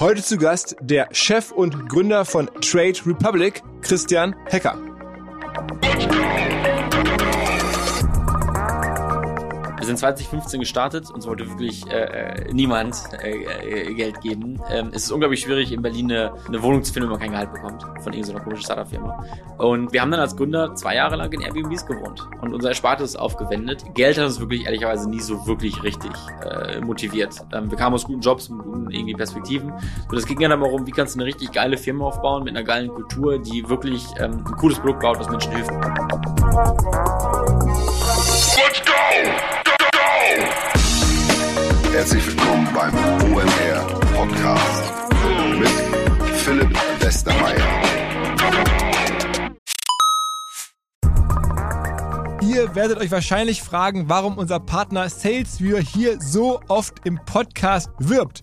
Heute zu Gast der Chef und Gründer von Trade Republic, Christian Hecker. Wir sind 2015 gestartet, uns wollte wirklich äh, äh, niemand äh, äh, Geld geben. Ähm, es ist unglaublich schwierig, in Berlin eine, eine Wohnung zu finden, wenn man kein Gehalt bekommt von irgendeiner komischen Startup-Firma. Und wir haben dann als Gründer zwei Jahre lang in Airbnbs gewohnt und unser Erspartes aufgewendet. Geld hat uns wirklich ehrlicherweise nie so wirklich richtig äh, motiviert. Ähm, wir kamen aus guten Jobs mit guten irgendwie Perspektiven. Und es ging dann aber darum, wie kannst du eine richtig geile Firma aufbauen mit einer geilen Kultur, die wirklich ähm, ein cooles Produkt baut, was Menschen hilft. Herzlich willkommen beim OMR Podcast mit Philipp Westermeier. Ihr werdet euch wahrscheinlich fragen, warum unser Partner SalesViewer hier so oft im Podcast wirbt.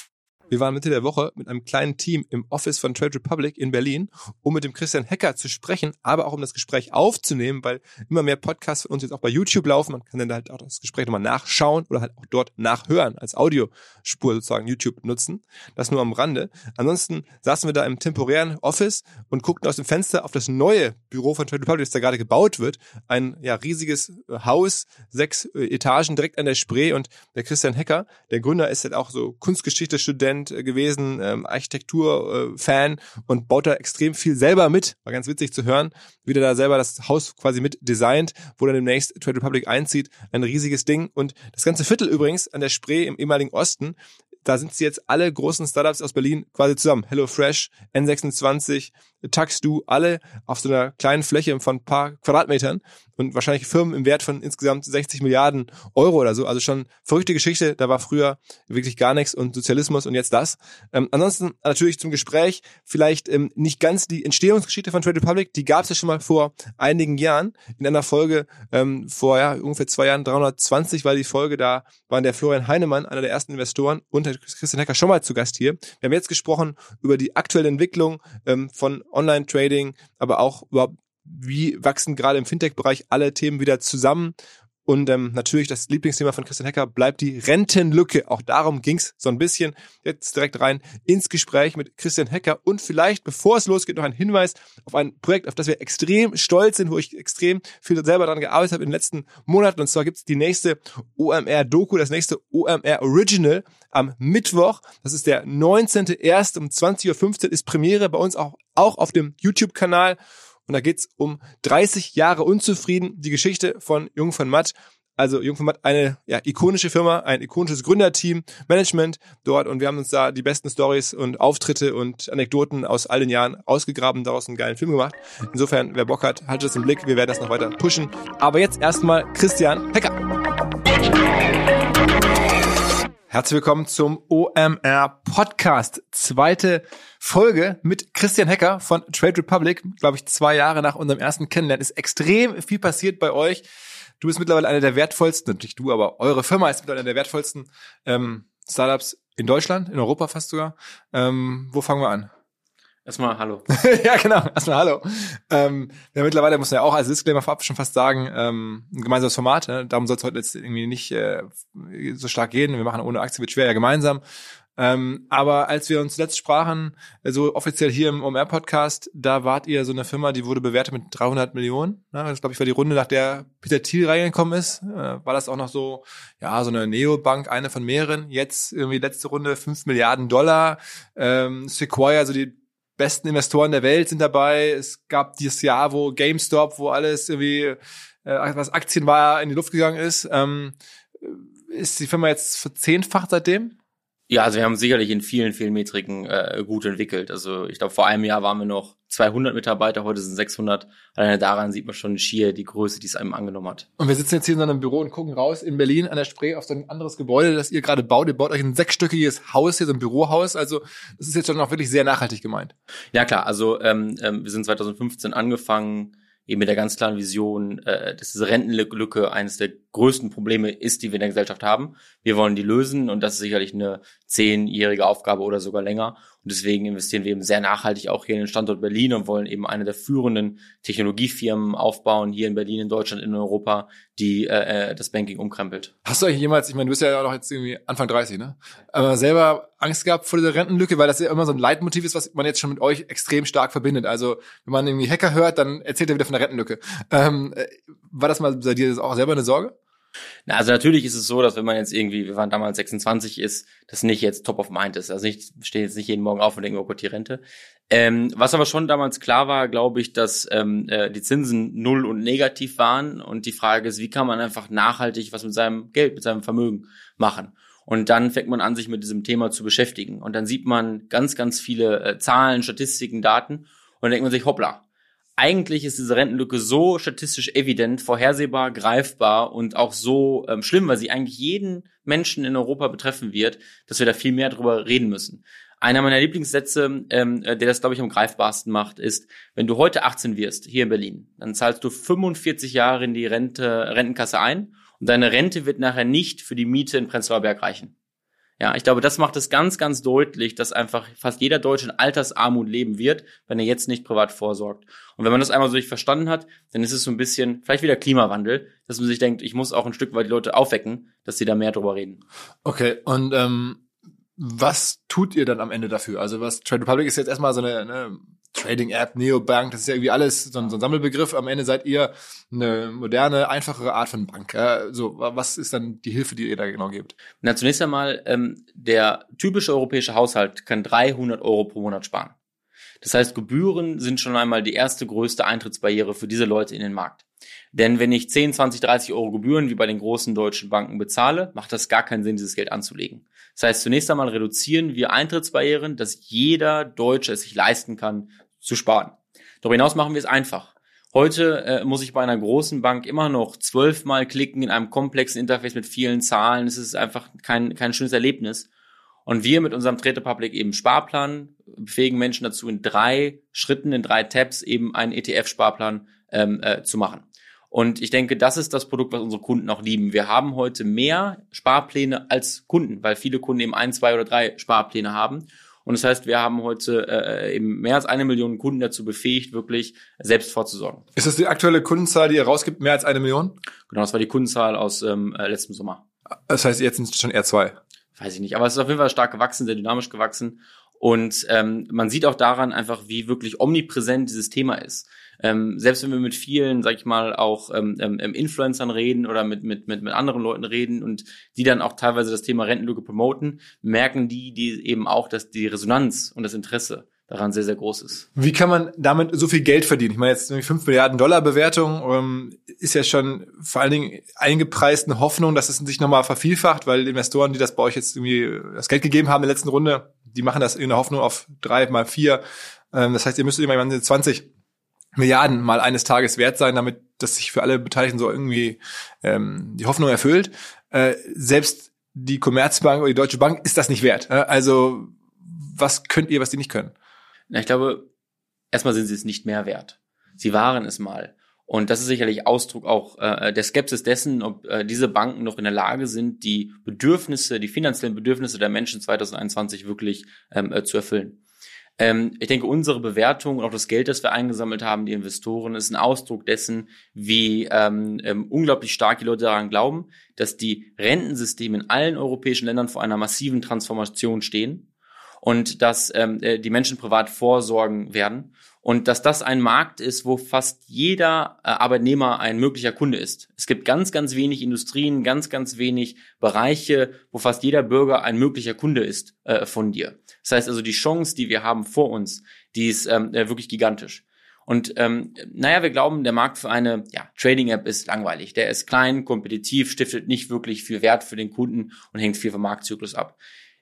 Wir waren Mitte der Woche mit einem kleinen Team im Office von Trade Republic in Berlin, um mit dem Christian Hecker zu sprechen, aber auch um das Gespräch aufzunehmen, weil immer mehr Podcasts von uns jetzt auch bei YouTube laufen. Man kann dann halt auch das Gespräch nochmal nachschauen oder halt auch dort nachhören, als Audiospur sozusagen YouTube nutzen. Das nur am Rande. Ansonsten saßen wir da im temporären Office und guckten aus dem Fenster auf das neue Büro von Trade Republic, das da gerade gebaut wird. Ein ja riesiges äh, Haus, sechs äh, Etagen direkt an der Spree und der Christian Hecker, der Gründer ist halt auch so Kunstgeschichte-Student, Student äh, gewesen, ähm, Architektur-Fan äh, und baut da extrem viel selber mit. War ganz witzig zu hören, wie der da selber das Haus quasi mit designt, wo dann demnächst Trade Republic einzieht. Ein riesiges Ding. Und das ganze Viertel übrigens an der Spree im ehemaligen Osten, da sind sie jetzt alle großen Startups aus Berlin quasi zusammen. HelloFresh, N26, Taxdu, alle auf so einer kleinen Fläche von ein paar Quadratmetern und wahrscheinlich Firmen im Wert von insgesamt 60 Milliarden Euro oder so. Also schon verrückte Geschichte. Da war früher wirklich gar nichts und Sozialismus und jetzt das. Ähm, ansonsten natürlich zum Gespräch vielleicht ähm, nicht ganz die Entstehungsgeschichte von Trade Republic. Die gab es ja schon mal vor einigen Jahren in einer Folge ähm, vor ja, ungefähr zwei Jahren, 320 war die Folge. Da waren der Florian Heinemann, einer der ersten Investoren und der Christian Hecker schon mal zu Gast hier. Wir haben jetzt gesprochen über die aktuelle Entwicklung ähm, von Online-Trading, aber auch überhaupt, wie wachsen gerade im Fintech-Bereich alle Themen wieder zusammen. Und ähm, natürlich das Lieblingsthema von Christian Hecker bleibt die Rentenlücke. Auch darum ging's so ein bisschen. Jetzt direkt rein ins Gespräch mit Christian Hecker. Und vielleicht, bevor es losgeht, noch ein Hinweis auf ein Projekt, auf das wir extrem stolz sind, wo ich extrem viel selber daran gearbeitet habe in den letzten Monaten. Und zwar gibt's die nächste OMR-Doku, das nächste OMR Original am Mittwoch. Das ist der 19.01. um 20.15 Uhr ist Premiere bei uns auch, auch auf dem YouTube-Kanal. Und da geht's um 30 Jahre unzufrieden, die Geschichte von Jung von Matt. Also Jung von Matt, eine ja, ikonische Firma, ein ikonisches Gründerteam, Management dort und wir haben uns da die besten Stories und Auftritte und Anekdoten aus all den Jahren ausgegraben, daraus einen geilen Film gemacht. Insofern, wer Bock hat, haltet es im Blick, wir werden das noch weiter pushen. Aber jetzt erstmal Christian Hecker. Herzlich willkommen zum OMR Podcast. Zweite Folge mit Christian Hecker von Trade Republic. Glaube ich, zwei Jahre nach unserem ersten Kennenlernen ist extrem viel passiert bei euch. Du bist mittlerweile einer der wertvollsten, nicht du, aber eure Firma ist mittlerweile einer der wertvollsten ähm, Startups in Deutschland, in Europa fast sogar. Ähm, wo fangen wir an? Erstmal Hallo. ja, genau. Erstmal Hallo. Ähm, ja, mittlerweile muss man ja auch als Disclaimer vorab schon fast sagen, ähm, ein gemeinsames Format. Ne? Darum soll es heute jetzt irgendwie nicht äh, so stark gehen. Wir machen ohne Aktie wird schwer ja gemeinsam. Ähm, aber als wir uns letzt sprachen, äh, so offiziell hier im OMR-Podcast, da wart ihr so eine Firma, die wurde bewertet mit 300 Millionen. Ne? Das glaube ich war die Runde, nach der Peter Thiel reingekommen ist. Äh, war das auch noch so, ja, so eine Neobank, eine von mehreren. Jetzt irgendwie letzte Runde 5 Milliarden Dollar. Ähm, Sequoia, also die besten Investoren der Welt sind dabei. Es gab dieses Jahr, wo GameStop, wo alles irgendwie, äh, was Aktien war, in die Luft gegangen ist. Ähm, ist die Firma jetzt verzehnfacht seitdem? Ja, also wir haben sicherlich in vielen, vielen Metriken äh, gut entwickelt. Also ich glaube, vor einem Jahr waren wir noch 200 Mitarbeiter, heute sind 600. Alleine daran sieht man schon schier die Größe, die es einem angenommen hat. Und wir sitzen jetzt hier in einem Büro und gucken raus in Berlin an der Spree auf so ein anderes Gebäude, das ihr gerade baut. Ihr baut euch ein sechsstöckiges Haus hier, so ein Bürohaus. Also das ist jetzt schon auch wirklich sehr nachhaltig gemeint. Ja klar, also ähm, ähm, wir sind 2015 angefangen, eben mit der ganz klaren Vision, äh, dass diese Rentenlücke eines der größten Probleme ist, die wir in der Gesellschaft haben. Wir wollen die lösen und das ist sicherlich eine zehnjährige Aufgabe oder sogar länger. Und deswegen investieren wir eben sehr nachhaltig auch hier in den Standort Berlin und wollen eben eine der führenden Technologiefirmen aufbauen, hier in Berlin, in Deutschland, in Europa, die äh, äh das Banking umkrempelt. Hast du eigentlich jemals, ich meine, du bist ja noch jetzt irgendwie Anfang 30, ne? Aber selber Angst gehabt vor dieser Rentenlücke, weil das ja immer so ein Leitmotiv ist, was man jetzt schon mit euch extrem stark verbindet. Also wenn man irgendwie Hacker hört, dann erzählt er wieder von der Rentenlücke. Ähm, äh, war das mal bei dir auch selber eine Sorge? Na, also natürlich ist es so, dass wenn man jetzt irgendwie, wir waren damals 26 ist, das nicht jetzt top of mind ist. Also ich stehe jetzt nicht jeden Morgen auf und denke, oh Gott, die Rente. Ähm, was aber schon damals klar war, glaube ich, dass ähm, äh, die Zinsen null und negativ waren. Und die Frage ist, wie kann man einfach nachhaltig was mit seinem Geld, mit seinem Vermögen machen? Und dann fängt man an, sich mit diesem Thema zu beschäftigen. Und dann sieht man ganz, ganz viele äh, Zahlen, Statistiken, Daten. Und dann denkt man sich, hoppla, eigentlich ist diese Rentenlücke so statistisch evident, vorhersehbar, greifbar und auch so ähm, schlimm, weil sie eigentlich jeden Menschen in Europa betreffen wird, dass wir da viel mehr drüber reden müssen. Einer meiner Lieblingssätze, ähm, äh, der das, glaube ich, am greifbarsten macht, ist, wenn du heute 18 wirst, hier in Berlin, dann zahlst du 45 Jahre in die Rente, Rentenkasse ein und deine Rente wird nachher nicht für die Miete in Prenzlauer Berg reichen. Ja, ich glaube, das macht es ganz, ganz deutlich, dass einfach fast jeder Deutsche in Altersarmut leben wird, wenn er jetzt nicht privat vorsorgt. Und wenn man das einmal so nicht verstanden hat, dann ist es so ein bisschen, vielleicht wieder Klimawandel, dass man sich denkt, ich muss auch ein Stück weit die Leute aufwecken, dass sie da mehr drüber reden. Okay, und ähm, was tut ihr dann am Ende dafür? Also was Trade Republic ist jetzt erstmal so eine, eine Trading-App, Neobank, das ist ja irgendwie alles so ein, so ein, Sammelbegriff. Am Ende seid ihr eine moderne, einfachere Art von Bank. Ja, so, was ist dann die Hilfe, die ihr da genau gebt? Na, zunächst einmal, ähm, der typische europäische Haushalt kann 300 Euro pro Monat sparen. Das heißt, Gebühren sind schon einmal die erste größte Eintrittsbarriere für diese Leute in den Markt. Denn wenn ich 10, 20, 30 Euro Gebühren wie bei den großen deutschen Banken bezahle, macht das gar keinen Sinn, dieses Geld anzulegen. Das heißt, zunächst einmal reduzieren wir Eintrittsbarrieren, dass jeder Deutsche es sich leisten kann, zu sparen. Darüber hinaus machen wir es einfach. Heute äh, muss ich bei einer großen Bank immer noch zwölfmal klicken in einem komplexen Interface mit vielen Zahlen. Es ist einfach kein, kein schönes Erlebnis. Und wir mit unserem Trade Public eben Sparplan befähigen Menschen dazu, in drei Schritten, in drei Tabs eben einen ETF-Sparplan ähm, äh, zu machen. Und ich denke, das ist das Produkt, was unsere Kunden auch lieben. Wir haben heute mehr Sparpläne als Kunden, weil viele Kunden eben ein, zwei oder drei Sparpläne haben. Und das heißt, wir haben heute äh, eben mehr als eine Million Kunden dazu befähigt, wirklich selbst vorzusorgen. Ist das die aktuelle Kundenzahl, die ihr rausgibt, mehr als eine Million? Genau, das war die Kundenzahl aus ähm, äh, letztem Sommer. Das heißt, jetzt sind es schon eher zwei. Weiß ich nicht, aber es ist auf jeden Fall stark gewachsen, sehr dynamisch gewachsen. Und ähm, man sieht auch daran einfach, wie wirklich omnipräsent dieses Thema ist. Ähm, selbst wenn wir mit vielen, sag ich mal, auch ähm, ähm, Influencern reden oder mit, mit, mit, mit anderen Leuten reden und die dann auch teilweise das Thema Rentenlücke promoten, merken die, die eben auch, dass die Resonanz und das Interesse daran sehr, sehr groß ist. Wie kann man damit so viel Geld verdienen? Ich meine, jetzt 5 Milliarden Dollar Bewertung ähm, ist ja schon vor allen Dingen eingepreist eine Hoffnung, dass es sich nochmal vervielfacht, weil Investoren, die das bei euch jetzt irgendwie das Geld gegeben haben in der letzten Runde, die machen das in der Hoffnung auf drei mal vier. Ähm, das heißt, ihr müsst irgendwann 20 Milliarden mal eines Tages wert sein, damit das sich für alle Beteiligten so irgendwie ähm, die Hoffnung erfüllt. Äh, selbst die Commerzbank oder die Deutsche Bank ist das nicht wert. Äh? Also was könnt ihr, was die nicht können? Na, ich glaube, erstmal sind sie es nicht mehr wert. Sie waren es mal. Und das ist sicherlich Ausdruck auch äh, der Skepsis dessen, ob äh, diese Banken noch in der Lage sind, die Bedürfnisse, die finanziellen Bedürfnisse der Menschen 2021 wirklich ähm, äh, zu erfüllen. Ähm, ich denke, unsere Bewertung und auch das Geld, das wir eingesammelt haben, die Investoren, ist ein Ausdruck dessen, wie ähm, ähm, unglaublich stark die Leute daran glauben, dass die Rentensysteme in allen europäischen Ländern vor einer massiven Transformation stehen und dass ähm, äh, die Menschen privat vorsorgen werden und dass das ein Markt ist, wo fast jeder äh, Arbeitnehmer ein möglicher Kunde ist. Es gibt ganz, ganz wenig Industrien, ganz, ganz wenig Bereiche, wo fast jeder Bürger ein möglicher Kunde ist äh, von dir. Das heißt also, die Chance, die wir haben vor uns, die ist ähm, äh, wirklich gigantisch. Und ähm, naja, wir glauben, der Markt für eine ja, Trading-App ist langweilig. Der ist klein, kompetitiv, stiftet nicht wirklich viel Wert für den Kunden und hängt viel vom Marktzyklus ab.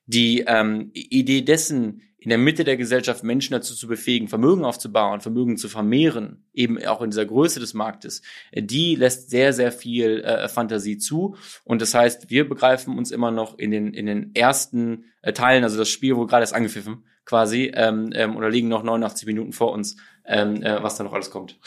Die ähm, Idee dessen, in der Mitte der Gesellschaft Menschen dazu zu befähigen, Vermögen aufzubauen, Vermögen zu vermehren, eben auch in dieser Größe des Marktes, äh, die lässt sehr, sehr viel äh, Fantasie zu. Und das heißt, wir begreifen uns immer noch in den, in den ersten äh, Teilen, also das Spiel wurde gerade erst angepfiffen, quasi, ähm, ähm, oder liegen noch 89 Minuten vor uns, ähm, äh, was da noch alles kommt.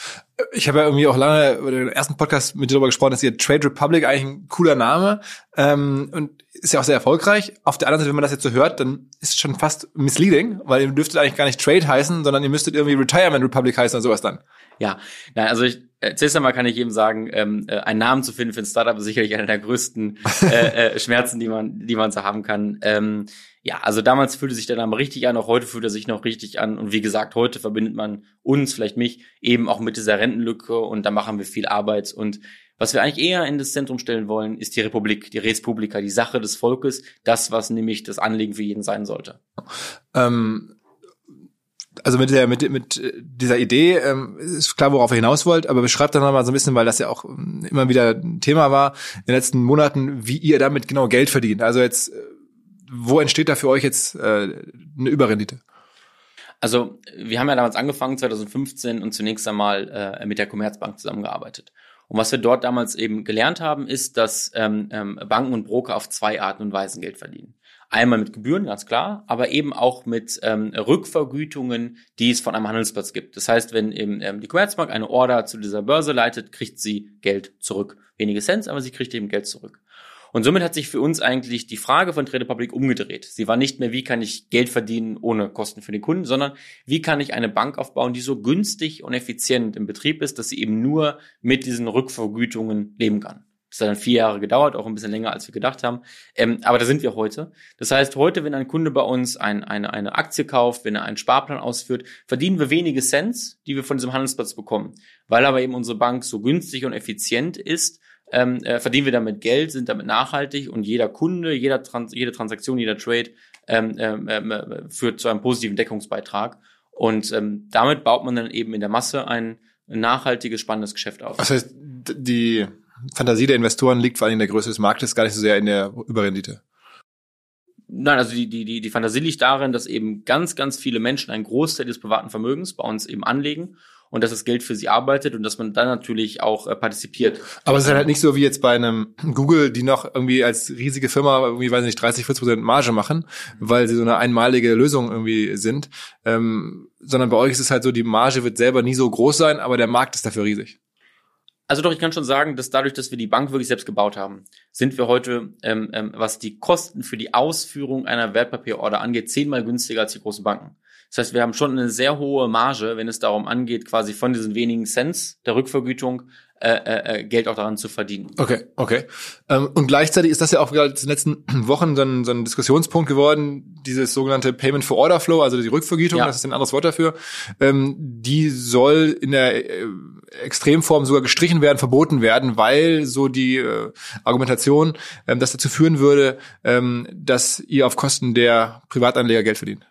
Ich habe ja irgendwie auch lange über den ersten Podcast mit dir darüber gesprochen, dass ihr Trade Republic eigentlich ein cooler Name ähm, und ist ja auch sehr erfolgreich. Auf der anderen Seite, wenn man das jetzt so hört, dann ist es schon fast misleading, weil ihr dürftet eigentlich gar nicht Trade heißen, sondern ihr müsstet irgendwie Retirement Republic heißen oder sowas dann. Ja, nein, also ich, äh, zuerst einmal kann ich jedem sagen, ähm, äh, einen Namen zu finden für ein Startup ist sicherlich einer der größten äh, äh, Schmerzen, die man, die man so haben kann. Ähm, ja, also damals fühlte sich der Name richtig an, auch heute fühlt er sich noch richtig an. Und wie gesagt, heute verbindet man uns, vielleicht mich, eben auch mit dieser Rentenlücke und da machen wir viel Arbeit. Und was wir eigentlich eher in das Zentrum stellen wollen, ist die Republik, die Res Publica, die Sache des Volkes, das, was nämlich das Anliegen für jeden sein sollte. Ähm also mit der mit mit dieser Idee ähm, ist klar, worauf ihr hinaus wollt, aber beschreibt dann mal so ein bisschen, weil das ja auch ähm, immer wieder Thema war in den letzten Monaten, wie ihr damit genau Geld verdient. Also jetzt, äh, wo entsteht da für euch jetzt äh, eine Überrendite? Also wir haben ja damals angefangen 2015 und zunächst einmal äh, mit der Commerzbank zusammengearbeitet. Und was wir dort damals eben gelernt haben, ist, dass ähm, ähm, Banken und Broker auf zwei Arten und Weisen Geld verdienen. Einmal mit Gebühren, ganz klar, aber eben auch mit ähm, Rückvergütungen, die es von einem Handelsplatz gibt. Das heißt, wenn eben ähm, die Commerzbank eine Order zu dieser Börse leitet, kriegt sie Geld zurück. Wenige Cent, aber sie kriegt eben Geld zurück. Und somit hat sich für uns eigentlich die Frage von Trade Republic umgedreht. Sie war nicht mehr, wie kann ich Geld verdienen ohne Kosten für den Kunden, sondern wie kann ich eine Bank aufbauen, die so günstig und effizient im Betrieb ist, dass sie eben nur mit diesen Rückvergütungen leben kann. Das hat dann vier Jahre gedauert, auch ein bisschen länger, als wir gedacht haben. Ähm, aber da sind wir heute. Das heißt, heute, wenn ein Kunde bei uns ein, eine, eine Aktie kauft, wenn er einen Sparplan ausführt, verdienen wir wenige Cents, die wir von diesem Handelsplatz bekommen. Weil aber eben unsere Bank so günstig und effizient ist, ähm, äh, verdienen wir damit Geld, sind damit nachhaltig und jeder Kunde, jeder Trans jede Transaktion, jeder Trade ähm, ähm, äh, führt zu einem positiven Deckungsbeitrag. Und ähm, damit baut man dann eben in der Masse ein nachhaltiges, spannendes Geschäft auf. Das heißt, die Fantasie der Investoren liegt vor allem in der Größe des Marktes, gar nicht so sehr in der Überrendite. Nein, also die, die, die, die Fantasie liegt darin, dass eben ganz, ganz viele Menschen einen Großteil des privaten Vermögens bei uns eben anlegen und dass das Geld für sie arbeitet und dass man dann natürlich auch äh, partizipiert. Aber es ist halt nicht so wie jetzt bei einem Google, die noch irgendwie als riesige Firma irgendwie, weiß nicht, 30, 40 Prozent Marge machen, weil sie so eine einmalige Lösung irgendwie sind, ähm, sondern bei euch ist es halt so, die Marge wird selber nie so groß sein, aber der Markt ist dafür riesig. Also doch, ich kann schon sagen, dass dadurch, dass wir die Bank wirklich selbst gebaut haben, sind wir heute, ähm, ähm, was die Kosten für die Ausführung einer Wertpapierorder angeht, zehnmal günstiger als die großen Banken. Das heißt, wir haben schon eine sehr hohe Marge, wenn es darum angeht, quasi von diesen wenigen Cents der Rückvergütung äh, äh, äh Geld auch daran zu verdienen. Okay, okay. Ähm, und gleichzeitig ist das ja auch gerade in den letzten Wochen so ein, so ein Diskussionspunkt geworden, dieses sogenannte Payment for Order Flow, also die Rückvergütung, ja. das ist ein anderes Wort dafür. Ähm, die soll in der äh, Extremform sogar gestrichen werden, verboten werden, weil so die äh, Argumentation ähm, das dazu führen würde, ähm, dass ihr auf Kosten der Privatanleger Geld verdient.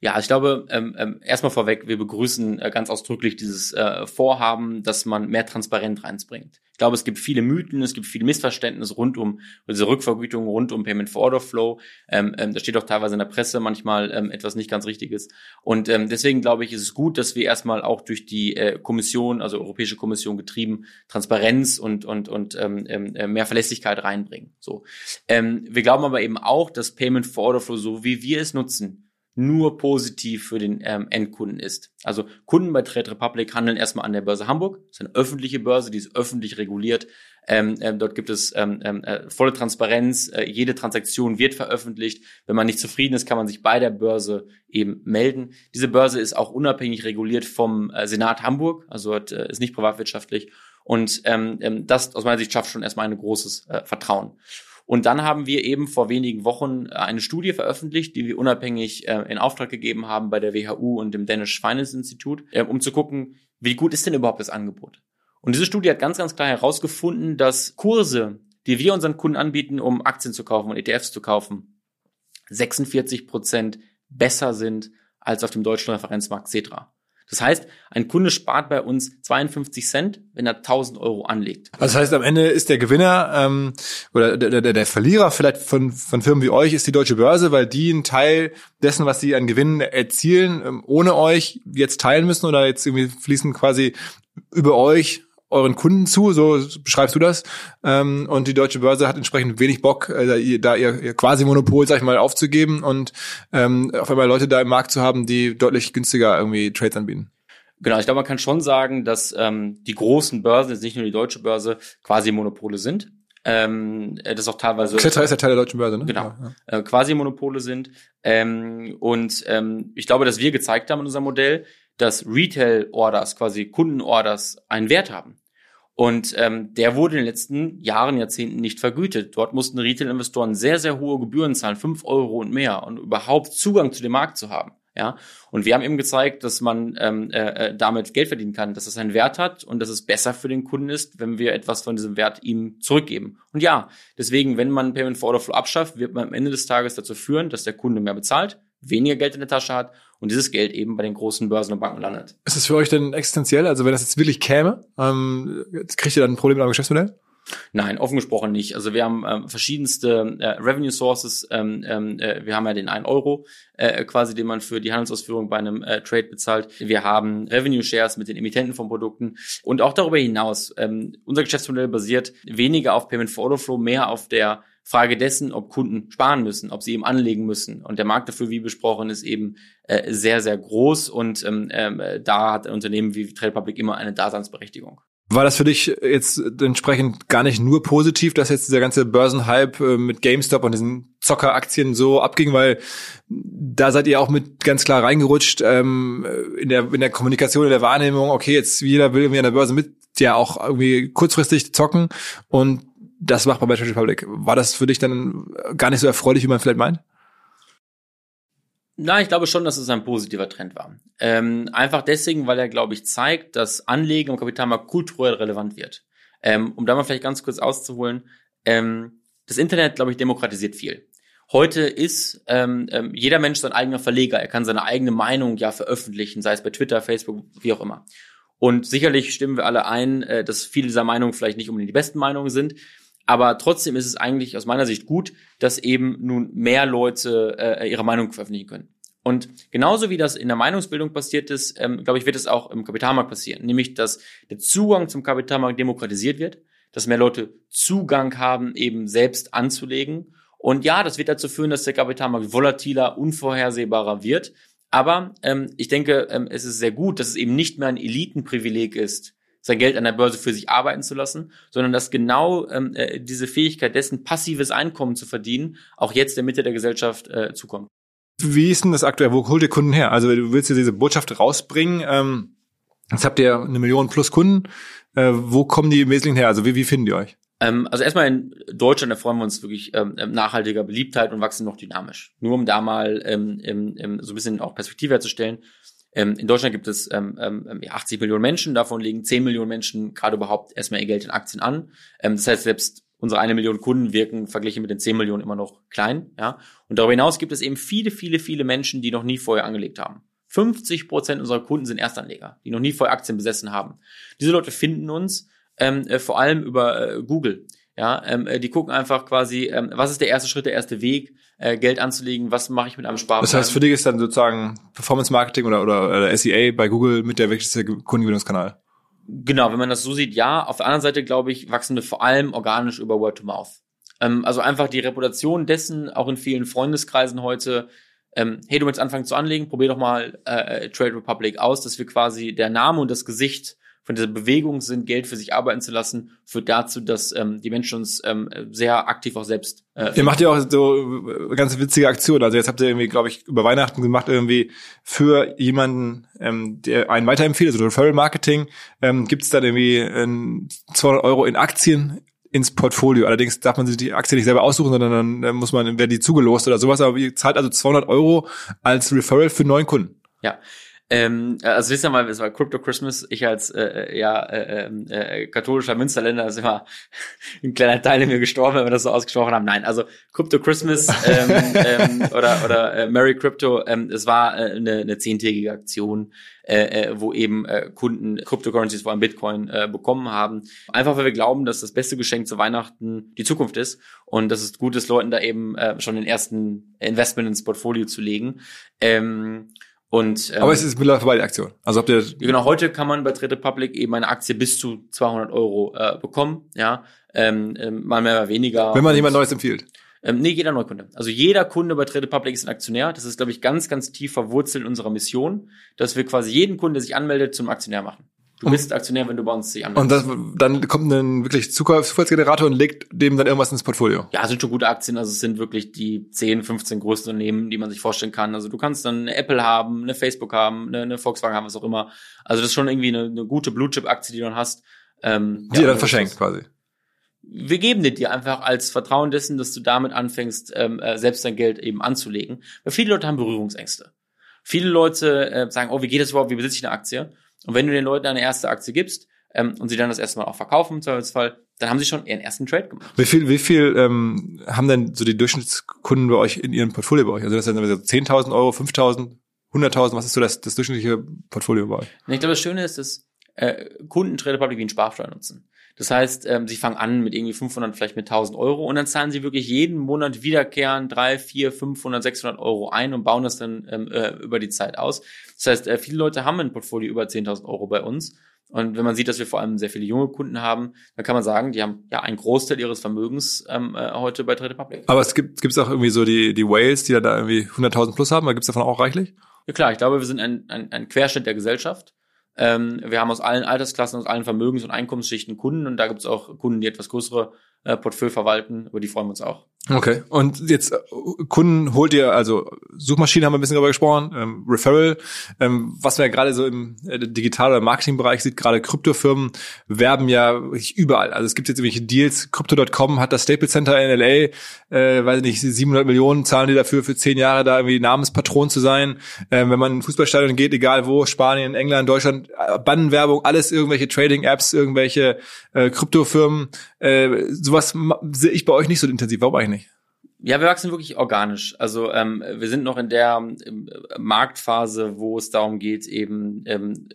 Ja, also ich glaube, ähm, ähm, erstmal vorweg, wir begrüßen äh, ganz ausdrücklich dieses äh, Vorhaben, dass man mehr Transparenz reinbringt. Ich glaube, es gibt viele Mythen, es gibt viele Missverständnisse rund um diese Rückvergütung, rund um Payment for Order Flow. Ähm, ähm, da steht auch teilweise in der Presse manchmal ähm, etwas nicht ganz Richtiges. Und ähm, deswegen glaube ich, ist es gut, dass wir erstmal auch durch die äh, Kommission, also Europäische Kommission getrieben, Transparenz und und und ähm, ähm, äh, mehr Verlässlichkeit reinbringen. So, ähm, wir glauben aber eben auch, dass Payment for Order Flow, so wie wir es nutzen, nur positiv für den ähm, Endkunden ist. Also Kunden bei Trade Republic handeln erstmal an der Börse Hamburg. Das ist eine öffentliche Börse, die ist öffentlich reguliert. Ähm, ähm, dort gibt es ähm, ähm, äh, volle Transparenz. Äh, jede Transaktion wird veröffentlicht. Wenn man nicht zufrieden ist, kann man sich bei der Börse eben melden. Diese Börse ist auch unabhängig reguliert vom äh, Senat Hamburg, also hat, äh, ist nicht privatwirtschaftlich. Und ähm, ähm, das aus meiner Sicht schafft schon erstmal ein großes äh, Vertrauen. Und dann haben wir eben vor wenigen Wochen äh, eine Studie veröffentlicht, die wir unabhängig äh, in Auftrag gegeben haben bei der WHU und dem Danish Finance Institute, äh, um zu gucken, wie gut ist denn überhaupt das Angebot? Und diese Studie hat ganz, ganz klar herausgefunden, dass Kurse, die wir unseren Kunden anbieten, um Aktien zu kaufen und ETFs zu kaufen, 46 Prozent besser sind als auf dem deutschen Referenzmarkt Cetra. Das heißt, ein Kunde spart bei uns 52 Cent, wenn er 1000 Euro anlegt. Also das heißt, am Ende ist der Gewinner ähm, oder der, der, der Verlierer vielleicht von, von Firmen wie euch ist die deutsche Börse, weil die einen Teil dessen, was sie an Gewinnen erzielen, ähm, ohne euch jetzt teilen müssen oder jetzt irgendwie fließen quasi über euch euren Kunden zu, so beschreibst du das. Ähm, und die deutsche Börse hat entsprechend wenig Bock, äh, da ihr, ihr quasi Monopol, sag ich mal, aufzugeben und ähm, auf einmal Leute da im Markt zu haben, die deutlich günstiger irgendwie Trades anbieten. Genau, ich glaube, man kann schon sagen, dass ähm, die großen Börsen, jetzt nicht nur die deutsche Börse, quasi Monopole sind. Ähm, das ist auch teilweise. Xetra ist ja Teil der deutschen Börse, ne? Genau. Ja, ja. Äh, quasi Monopole sind. Ähm, und ähm, ich glaube, dass wir gezeigt haben in unserem Modell, dass Retail-Orders, quasi Kunden-Orders, einen Wert haben. Und ähm, der wurde in den letzten Jahren, Jahrzehnten nicht vergütet. Dort mussten Retail-Investoren sehr, sehr hohe Gebühren zahlen, fünf Euro und mehr, um überhaupt Zugang zu dem Markt zu haben. Ja, und wir haben eben gezeigt, dass man ähm, äh, äh, damit Geld verdienen kann, dass es einen Wert hat und dass es besser für den Kunden ist, wenn wir etwas von diesem Wert ihm zurückgeben. Und ja, deswegen, wenn man Payment for Order Flow abschafft, wird man am Ende des Tages dazu führen, dass der Kunde mehr bezahlt, weniger Geld in der Tasche hat und dieses Geld eben bei den großen Börsen und Banken landet. Ist das für euch denn existenziell? Also wenn das jetzt wirklich käme, ähm, kriegt ihr dann ein Problem mit eurem Geschäftsmodell? Nein, offen gesprochen nicht. Also wir haben ähm, verschiedenste äh, Revenue Sources. Ähm, ähm, äh, wir haben ja den 1 Euro äh, quasi, den man für die Handelsausführung bei einem äh, Trade bezahlt. Wir haben Revenue Shares mit den Emittenten von Produkten und auch darüber hinaus. Ähm, unser Geschäftsmodell basiert weniger auf Payment for Order Flow, mehr auf der Frage dessen, ob Kunden sparen müssen, ob sie eben anlegen müssen. Und der Markt dafür, wie besprochen, ist eben äh, sehr, sehr groß und ähm, äh, da hat ein Unternehmen wie Trade Public immer eine Daseinsberechtigung. War das für dich jetzt entsprechend gar nicht nur positiv, dass jetzt dieser ganze Börsenhype äh, mit GameStop und diesen Zockeraktien so abging, weil da seid ihr auch mit ganz klar reingerutscht ähm, in der in der Kommunikation, in der Wahrnehmung. Okay, jetzt jeder will irgendwie an der Börse mit, ja auch irgendwie kurzfristig zocken und das macht man bei Trade Republic. War das für dich dann gar nicht so erfreulich, wie man vielleicht meint? Na, ich glaube schon, dass es ein positiver Trend war. Ähm, einfach deswegen, weil er, glaube ich, zeigt, dass Anlegen im Kapitalmarkt kulturell relevant wird. Ähm, um da mal vielleicht ganz kurz auszuholen, ähm, das Internet, glaube ich, demokratisiert viel. Heute ist ähm, ähm, jeder Mensch sein eigener Verleger. Er kann seine eigene Meinung ja veröffentlichen, sei es bei Twitter, Facebook, wie auch immer. Und sicherlich stimmen wir alle ein, äh, dass viele dieser Meinungen vielleicht nicht unbedingt die besten Meinungen sind. Aber trotzdem ist es eigentlich aus meiner Sicht gut, dass eben nun mehr Leute äh, ihre Meinung veröffentlichen können. Und genauso wie das in der Meinungsbildung passiert ist, ähm, glaube ich, wird es auch im Kapitalmarkt passieren. Nämlich, dass der Zugang zum Kapitalmarkt demokratisiert wird, dass mehr Leute Zugang haben, eben selbst anzulegen. Und ja, das wird dazu führen, dass der Kapitalmarkt volatiler, unvorhersehbarer wird. Aber ähm, ich denke, ähm, es ist sehr gut, dass es eben nicht mehr ein Elitenprivileg ist, sein Geld an der Börse für sich arbeiten zu lassen, sondern dass genau ähm, äh, diese Fähigkeit dessen, passives Einkommen zu verdienen, auch jetzt der Mitte der Gesellschaft äh, zukommt. Wie ist denn das aktuell? Wo holt ihr Kunden her? Also du willst ja diese Botschaft rausbringen. Ähm, jetzt habt ihr eine Million plus Kunden. Äh, wo kommen die im Wesentlichen her? Also wie, wie finden die euch? Ähm, also erstmal in Deutschland erfreuen wir uns wirklich ähm, ähm, nachhaltiger Beliebtheit und wachsen noch dynamisch. Nur um da mal ähm, ähm, so ein bisschen auch Perspektive herzustellen. Ähm, in Deutschland gibt es ähm, ähm, 80 Millionen Menschen, davon legen 10 Millionen Menschen gerade überhaupt erstmal ihr Geld in Aktien an. Ähm, das heißt, selbst unsere eine Million Kunden wirken verglichen mit den 10 Millionen immer noch klein. Ja? Und darüber hinaus gibt es eben viele, viele, viele Menschen, die noch nie vorher angelegt haben. 50 Prozent unserer Kunden sind Erstanleger, die noch nie vorher Aktien besessen haben. Diese Leute finden uns ähm, äh, vor allem über äh, Google. Ja, ähm, äh, die gucken einfach quasi, ähm, was ist der erste Schritt, der erste Weg, äh, Geld anzulegen, was mache ich mit einem Sparplan. Das heißt, für dich ist dann sozusagen Performance Marketing oder, oder, oder SEA bei Google mit der wichtigste Kundengewinnungskanal. Genau, wenn man das so sieht, ja. Auf der anderen Seite, glaube ich, wachsen wir vor allem organisch über Word to Mouth. Ähm, also einfach die Reputation dessen, auch in vielen Freundeskreisen heute, ähm, hey, du möchtest anfangen zu anlegen, probier doch mal äh, Trade Republic aus, dass wir quasi der Name und das Gesicht von dieser Bewegung sind, Geld für sich arbeiten zu lassen, führt dazu, dass ähm, die Menschen uns ähm, sehr aktiv auch selbst. Äh, ihr macht ja auch so äh, ganz witzige Aktionen. Also jetzt habt ihr irgendwie, glaube ich, über Weihnachten gemacht irgendwie für jemanden, ähm, der einen weiterempfiehlt, also Referral Marketing, ähm, gibt es dann irgendwie äh, 200 Euro in Aktien ins Portfolio. Allerdings darf man sich die Aktie nicht selber aussuchen, sondern dann muss man, werden die zugelost oder sowas. Aber ihr zahlt also 200 Euro als Referral für neuen Kunden. Ja, ähm, also wisst ihr mal, es war Crypto Christmas. Ich als äh, äh ja äh, ähm, äh, katholischer Münsterländer ist immer ein kleiner Teil in mir gestorben, wenn wir das so ausgesprochen haben. Nein, also Crypto Christmas ähm, ähm, oder oder äh, Merry Crypto. Ähm, es war äh, eine, eine zehntägige Aktion, äh, äh, wo eben äh, Kunden Cryptocurrencies, vor allem Bitcoin, äh, bekommen haben. Einfach weil wir glauben, dass das beste Geschenk zu Weihnachten die Zukunft ist und dass es gut ist, Leuten da eben äh, schon den ersten Investment ins Portfolio zu legen. Ähm, und, ähm, Aber es ist mittlerweile vorbei, die Aktion. Also habt ihr genau, heute kann man bei Trade Republic eben eine Aktie bis zu 200 Euro äh, bekommen, ja, ähm, ähm, mal mehr, mal weniger. Wenn man jemand Neues empfiehlt. Ähm, nee, jeder Neukunde. Also jeder Kunde bei Trade Republic ist ein Aktionär. Das ist, glaube ich, ganz, ganz tief verwurzelt in unserer Mission, dass wir quasi jeden Kunden, der sich anmeldet, zum Aktionär machen. Du bist Aktionär, wenn du bei uns dich anmeldest. Und das, dann kommt ein wirklich Zufallsgenerator und legt dem dann irgendwas ins Portfolio. Ja, sind schon gute Aktien. Also es sind wirklich die 10, 15 größten Unternehmen, die man sich vorstellen kann. Also du kannst dann eine Apple haben, eine Facebook haben, eine, eine Volkswagen haben, was auch immer. Also das ist schon irgendwie eine, eine gute Blue-Chip-Aktie, die du dann hast. Ähm, die ja, dann verschenkt quasi. Wir geben dir die einfach als Vertrauen dessen, dass du damit anfängst, ähm, äh, selbst dein Geld eben anzulegen. Weil viele Leute haben Berührungsängste. Viele Leute äh, sagen, oh, wie geht das überhaupt, wie besitze ich eine Aktie? Und wenn du den Leuten eine erste Aktie gibst ähm, und sie dann das erste Mal auch verkaufen im Zweifelsfall, dann haben sie schon ihren ersten Trade gemacht. Wie viel, wie viel ähm, haben denn so die Durchschnittskunden bei euch in ihrem Portfolio bei euch? Also das sind so 10.000 Euro, 5.000, 100.000, was ist so das, das durchschnittliche Portfolio bei euch? Ich glaube, das Schöne ist, dass äh, Kunden Trade Republic wie ein Sparsteuer nutzen. Das heißt, ähm, sie fangen an mit irgendwie 500, vielleicht mit 1000 Euro und dann zahlen sie wirklich jeden Monat wiederkehren 3, 4, 500, 600 Euro ein und bauen das dann ähm, äh, über die Zeit aus. Das heißt, äh, viele Leute haben ein Portfolio über 10.000 Euro bei uns. Und wenn man sieht, dass wir vor allem sehr viele junge Kunden haben, dann kann man sagen, die haben ja einen Großteil ihres Vermögens ähm, äh, heute bei Trade Republic. Aber es gibt gibt's auch irgendwie so die die Whales, die da irgendwie 100.000 plus haben. Gibt es davon auch reichlich? Ja klar, ich glaube, wir sind ein, ein, ein Querschnitt der Gesellschaft. Ähm, wir haben aus allen Altersklassen, aus allen Vermögens- und Einkommensschichten Kunden und da gibt es auch Kunden, die etwas größere äh, Portfolio verwalten, über die freuen wir uns auch. Okay. Und jetzt äh, Kunden holt ihr, also Suchmaschinen haben wir ein bisschen darüber gesprochen, ähm, Referral, ähm, was man ja gerade so im äh, Digital- oder Marketingbereich sieht, gerade Kryptofirmen werben ja überall. Also es gibt jetzt irgendwelche Deals, Crypto.com hat das Staples Center in LA, äh, weiß nicht, 700 Millionen zahlen die dafür, für zehn Jahre da irgendwie Namenspatron zu sein. Ähm, wenn man in ein Fußballstadion geht, egal wo, Spanien, England, Deutschland, Bannenwerbung, alles irgendwelche Trading-Apps, irgendwelche äh, Kryptofirmen, äh, sowas sehe ich bei euch nicht so intensiv. Warum eigentlich nicht? Ja, wir wachsen wirklich organisch. Also ähm, wir sind noch in der ähm, Marktphase, wo es darum geht, eben ähm,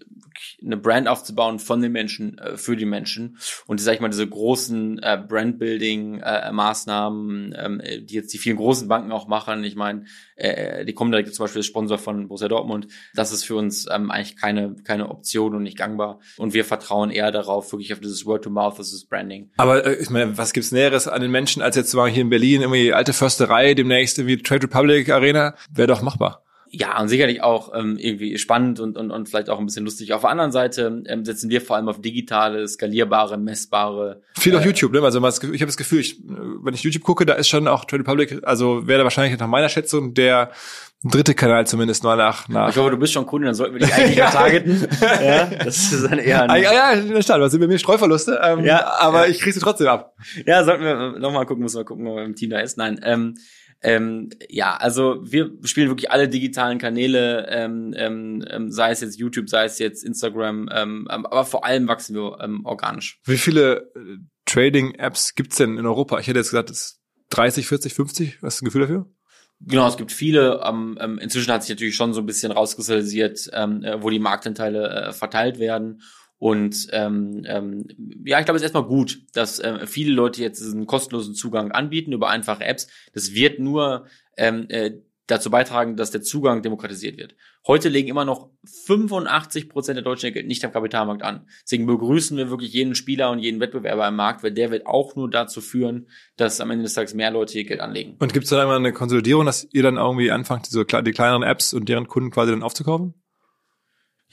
eine Brand aufzubauen von den Menschen äh, für die Menschen und sag ich mal diese großen äh, Brandbuilding äh, ähm, die jetzt die vielen großen Banken auch machen. Ich meine, äh, die kommen direkt zum Beispiel als Sponsor von Borussia Dortmund. Das ist für uns ähm, eigentlich keine keine Option und nicht gangbar. Und wir vertrauen eher darauf, wirklich auf dieses Word to Mouth, das ist Branding. Aber äh, ich meine, was gibt's Näheres an den Menschen als jetzt mal hier in Berlin irgendwie alte Försterei, demnächst irgendwie Trade Republic Arena? Wäre doch machbar ja, und sicherlich auch ähm, irgendwie spannend und, und, und vielleicht auch ein bisschen lustig. Auf der anderen Seite ähm, setzen wir vor allem auf digitale, skalierbare, messbare. Viel äh, auf YouTube, ne? Also ich habe das Gefühl, ich, wenn ich YouTube gucke, da ist schon auch Trade Republic, also wäre da wahrscheinlich nach meiner Schätzung der dritte Kanal zumindest mal nach. nach. Ich hoffe, du bist schon Kunde, dann sollten wir dich eigentlich ja. targeten. ja, das ist dann eher. Ein ja, ja, in der Stadt. Was sind bei mir Streuverluste? Ähm, ja, aber ja. ich krieg sie trotzdem ab. Ja, sollten wir nochmal gucken, müssen wir gucken, ob wir im Team da ist. Nein. Ähm, ähm, ja, also wir spielen wirklich alle digitalen Kanäle, ähm, ähm, ähm, sei es jetzt YouTube, sei es jetzt Instagram, ähm, ähm, aber vor allem wachsen wir ähm, organisch. Wie viele äh, Trading-Apps gibt's denn in Europa? Ich hätte jetzt gesagt, es 30, 40, 50. Was ist ein Gefühl dafür? Genau, es gibt viele. Ähm, ähm, inzwischen hat sich natürlich schon so ein bisschen rauskristallisiert, ähm, äh, wo die Marktanteile äh, verteilt werden. Und ähm, ähm, ja, ich glaube, es ist erstmal gut, dass äh, viele Leute jetzt diesen kostenlosen Zugang anbieten über einfache Apps. Das wird nur ähm, äh, dazu beitragen, dass der Zugang demokratisiert wird. Heute legen immer noch 85 Prozent der Deutschen Geld nicht am Kapitalmarkt an. Deswegen begrüßen wir wirklich jeden Spieler und jeden Wettbewerber im Markt, weil der wird auch nur dazu führen, dass am Ende des Tages mehr Leute ihr Geld anlegen. Und gibt es da immer eine Konsolidierung, dass ihr dann irgendwie anfangt, diese, die kleineren Apps und deren Kunden quasi dann aufzukaufen?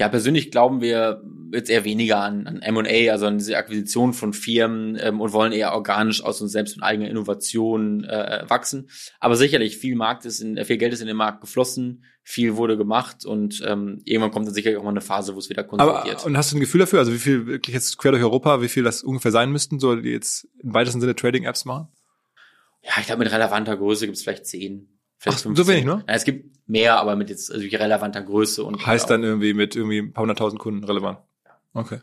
Ja, persönlich glauben wir jetzt eher weniger an, an M&A, also an diese Akquisition von Firmen ähm, und wollen eher organisch aus uns selbst und eigener Innovation äh, wachsen. Aber sicherlich, viel Markt ist in, viel Geld ist in den Markt geflossen, viel wurde gemacht und ähm, irgendwann kommt dann sicherlich auch mal eine Phase, wo es wieder konsolidiert. Aber, und hast du ein Gefühl dafür, also wie viel wirklich jetzt quer durch Europa, wie viel das ungefähr sein müssten, so die jetzt im weitesten Sinne Trading-Apps machen? Ja, ich glaube, mit relevanter Größe gibt es vielleicht zehn. Vielleicht Ach, 15. so wenig, ne? Ja, es gibt mehr, aber mit jetzt also relevanter Größe und heißt dann irgendwie mit irgendwie ein paar hunderttausend Kunden relevant. Okay.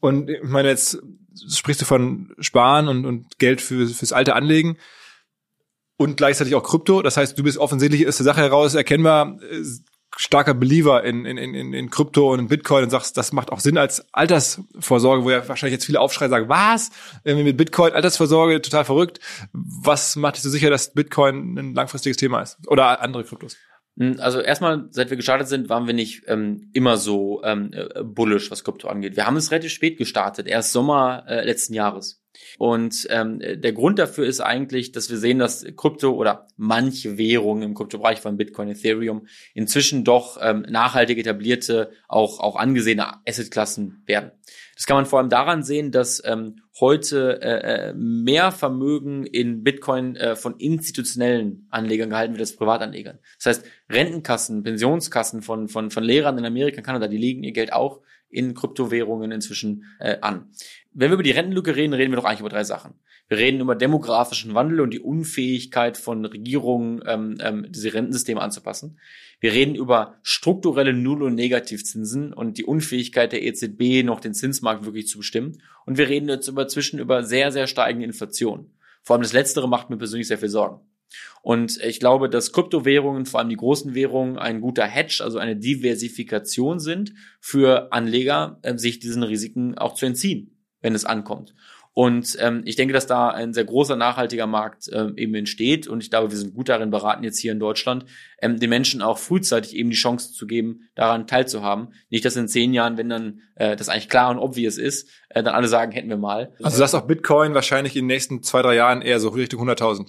Und ich meine jetzt sprichst du von Sparen und, und Geld für, fürs alte Anlegen und gleichzeitig auch Krypto. Das heißt, du bist offensichtlich aus der Sache heraus erkennbar starker Believer in, in, in, in Krypto und in Bitcoin und sagst, das macht auch Sinn als Altersvorsorge, wo ja wahrscheinlich jetzt viele Aufschrei sagen, was? Irgendwie mit Bitcoin, Altersvorsorge, total verrückt. Was macht dich so sicher, dass Bitcoin ein langfristiges Thema ist? Oder andere Kryptos? Hm, also erstmal, seit wir gestartet sind, waren wir nicht ähm, immer so ähm, äh, bullish, was Krypto angeht. Wir haben es relativ spät gestartet, erst Sommer äh, letzten Jahres. Und ähm, der Grund dafür ist eigentlich, dass wir sehen, dass Krypto oder manche Währungen im Kryptobereich von Bitcoin, Ethereum inzwischen doch ähm, nachhaltig etablierte, auch, auch angesehene Assetklassen werden. Das kann man vor allem daran sehen, dass ähm, heute äh, äh mehr Vermögen in Bitcoin äh, von institutionellen Anlegern gehalten wird als Privatanlegern. Das heißt, Rentenkassen, Pensionskassen von, von, von Lehrern in Amerika, Kanada, die legen ihr Geld auch in Kryptowährungen inzwischen äh, an. Wenn wir über die Rentenlücke reden, reden wir doch eigentlich über drei Sachen. Wir reden über demografischen Wandel und die Unfähigkeit von Regierungen, ähm, ähm, diese Rentensysteme anzupassen. Wir reden über strukturelle Null- und Negativzinsen und die Unfähigkeit der EZB, noch den Zinsmarkt wirklich zu bestimmen. Und wir reden jetzt über zwischen über sehr, sehr steigende Inflation. Vor allem das Letztere macht mir persönlich sehr viel Sorgen. Und ich glaube, dass Kryptowährungen, vor allem die großen Währungen, ein guter Hedge, also eine Diversifikation sind für Anleger, äh, sich diesen Risiken auch zu entziehen, wenn es ankommt. Und ähm, ich denke, dass da ein sehr großer nachhaltiger Markt äh, eben entsteht. Und ich glaube, wir sind gut darin beraten, jetzt hier in Deutschland, ähm, den Menschen auch frühzeitig eben die Chance zu geben, daran teilzuhaben. Nicht, dass in zehn Jahren, wenn dann äh, das eigentlich klar und obvious ist, äh, dann alle sagen, hätten wir mal. Also sagst auch Bitcoin wahrscheinlich in den nächsten zwei, drei Jahren eher so Richtung 100.000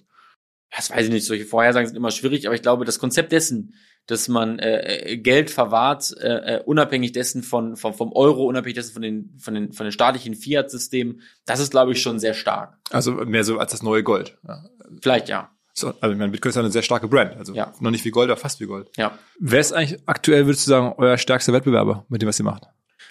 das weiß ich nicht, solche Vorhersagen sind immer schwierig, aber ich glaube, das Konzept dessen, dass man äh, äh Geld verwahrt, äh, äh, unabhängig dessen von, vom, vom Euro, unabhängig dessen von den, von den, von den staatlichen Fiat-Systemen, das ist, glaube ich, schon sehr stark. Also mehr so als das neue Gold. Ja. Vielleicht, ja. So, also ich meine, Bitcoin ist ja eine sehr starke Brand. Also ja. noch nicht wie Gold, aber fast wie Gold. Ja. Wer ist eigentlich aktuell, würdest du sagen, euer stärkster Wettbewerber mit dem, was ihr macht?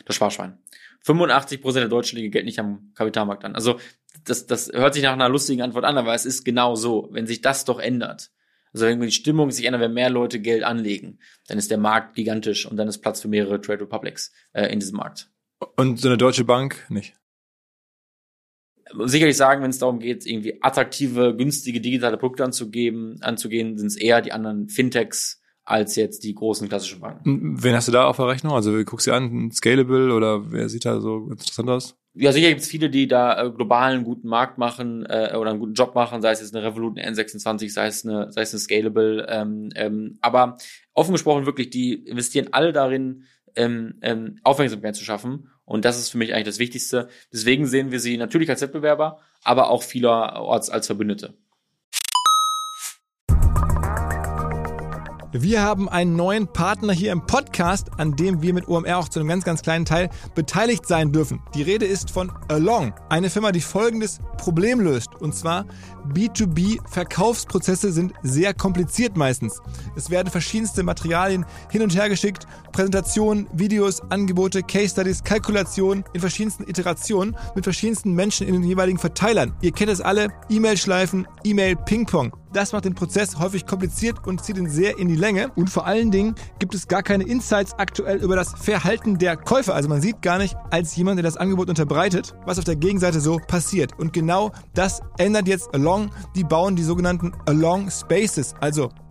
Das Sparschwein. 85 Prozent der Deutschen legen Geld nicht am Kapitalmarkt an. Also das, das hört sich nach einer lustigen Antwort an, aber es ist genau so. Wenn sich das doch ändert, also wenn die Stimmung sich ändert, wenn mehr Leute Geld anlegen, dann ist der Markt gigantisch und dann ist Platz für mehrere Trade Republics äh, in diesem Markt. Und so eine deutsche Bank nicht? Sicherlich sagen, wenn es darum geht, irgendwie attraktive, günstige digitale Produkte anzugeben, anzugehen, sind es eher die anderen Fintechs, als jetzt die großen klassischen Banken. Wen hast du da auf der Rechnung? Also guckst du an, Scalable oder wer sieht da so interessant aus? Ja, sicher gibt es viele, die da äh, global einen guten Markt machen äh, oder einen guten Job machen, sei es jetzt eine Revolut, eine N26, sei es eine, sei es eine Scalable. Ähm, ähm, aber offen gesprochen wirklich, die investieren alle darin, ähm, ähm, Aufmerksamkeit zu schaffen. Und das ist für mich eigentlich das Wichtigste. Deswegen sehen wir sie natürlich als Wettbewerber, aber auch vielerorts als Verbündete. Wir haben einen neuen Partner hier im Podcast, an dem wir mit OMR auch zu einem ganz, ganz kleinen Teil beteiligt sein dürfen. Die Rede ist von Along, eine Firma, die folgendes Problem löst. Und zwar B2B-Verkaufsprozesse sind sehr kompliziert meistens. Es werden verschiedenste Materialien hin und her geschickt, Präsentationen, Videos, Angebote, Case Studies, Kalkulationen in verschiedensten Iterationen mit verschiedensten Menschen in den jeweiligen Verteilern. Ihr kennt es alle, E-Mail-Schleifen, E-Mail-Ping-Pong. Das macht den Prozess häufig kompliziert und zieht ihn sehr in die Länge. Und vor allen Dingen gibt es gar keine Insights aktuell über das Verhalten der Käufer. Also man sieht gar nicht als jemand, der das Angebot unterbreitet, was auf der Gegenseite so passiert. Und genau das ändert jetzt Along. Die bauen die sogenannten Along Spaces, also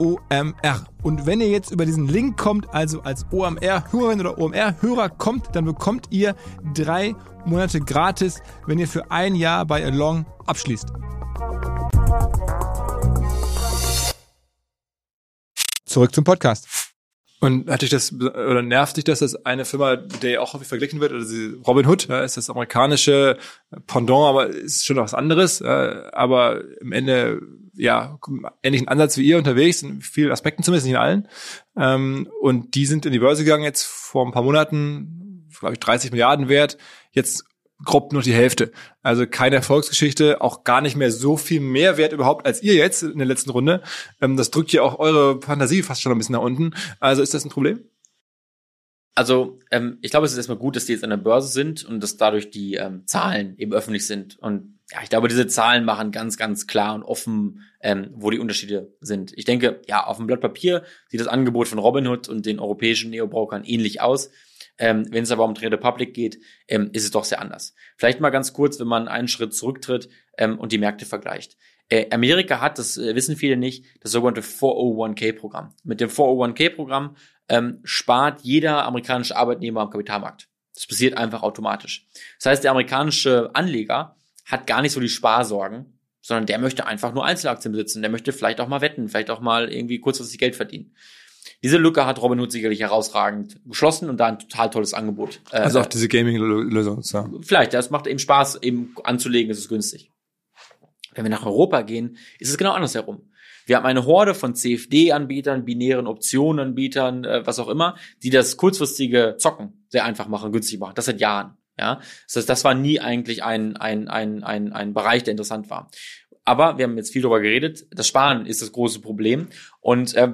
OMR. Und wenn ihr jetzt über diesen Link kommt, also als OMR-Hörerin oder OMR-Hörer kommt, dann bekommt ihr drei Monate gratis, wenn ihr für ein Jahr bei Along abschließt. Zurück zum Podcast. Und hat dich das oder nervt dich das, dass eine Firma, der ja auch häufig verglichen wird, also Robin Hood, ja, ist das amerikanische Pendant, aber ist schon was anderes, ja, aber im Ende ja ähnlichen Ansatz wie ihr unterwegs, in vielen Aspekten zumindest nicht in allen. Ähm, und die sind in die Börse gegangen jetzt vor ein paar Monaten, glaube ich 30 Milliarden wert. Jetzt grob nur die Hälfte. Also keine Erfolgsgeschichte, auch gar nicht mehr so viel mehr wert überhaupt als ihr jetzt in der letzten Runde. Ähm, das drückt ja auch eure Fantasie fast schon ein bisschen nach unten. Also ist das ein Problem? Also ähm, ich glaube, es ist erstmal gut, dass die jetzt an der Börse sind und dass dadurch die ähm, Zahlen eben öffentlich sind. Und ja, ich glaube, diese Zahlen machen ganz, ganz klar und offen, ähm, wo die Unterschiede sind. Ich denke, ja, auf dem Blatt Papier sieht das Angebot von Robinhood und den europäischen Neobrokern ähnlich aus. Ähm, wenn es aber um Trade Republic geht, ähm, ist es doch sehr anders. Vielleicht mal ganz kurz, wenn man einen Schritt zurücktritt ähm, und die Märkte vergleicht. Äh, Amerika hat, das äh, wissen viele nicht, das sogenannte 401k-Programm. Mit dem 401k-Programm ähm, spart jeder amerikanische Arbeitnehmer am Kapitalmarkt. Das passiert einfach automatisch. Das heißt, der amerikanische Anleger hat gar nicht so die Sparsorgen, sondern der möchte einfach nur Einzelaktien besitzen. Der möchte vielleicht auch mal wetten, vielleicht auch mal irgendwie kurzfristig Geld verdienen. Diese Lücke hat Robinhood sicherlich herausragend geschlossen und da ein total tolles Angebot. Äh, also auch diese Gaming-Lösung. Ja. Vielleicht, das macht eben Spaß, eben anzulegen, ist es günstig. Wenn wir nach Europa gehen, ist es genau andersherum. Wir haben eine Horde von CFD-Anbietern, binären Optionenanbietern, äh, was auch immer, die das kurzfristige Zocken sehr einfach machen, günstig machen. Das seit Jahren. Ja, das das war nie eigentlich ein, ein, ein, ein, ein Bereich, der interessant war. Aber wir haben jetzt viel darüber geredet. Das Sparen ist das große Problem. Und äh,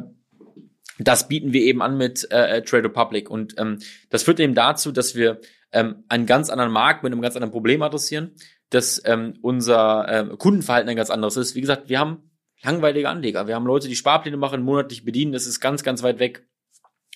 das bieten wir eben an mit äh, Trade Republic. Und ähm, das führt eben dazu, dass wir ähm, einen ganz anderen Markt mit einem ganz anderen Problem adressieren, dass ähm, unser äh, Kundenverhalten ein ganz anderes ist. Wie gesagt, wir haben langweilige Anleger. Wir haben Leute, die Sparpläne machen, monatlich bedienen. Das ist ganz, ganz weit weg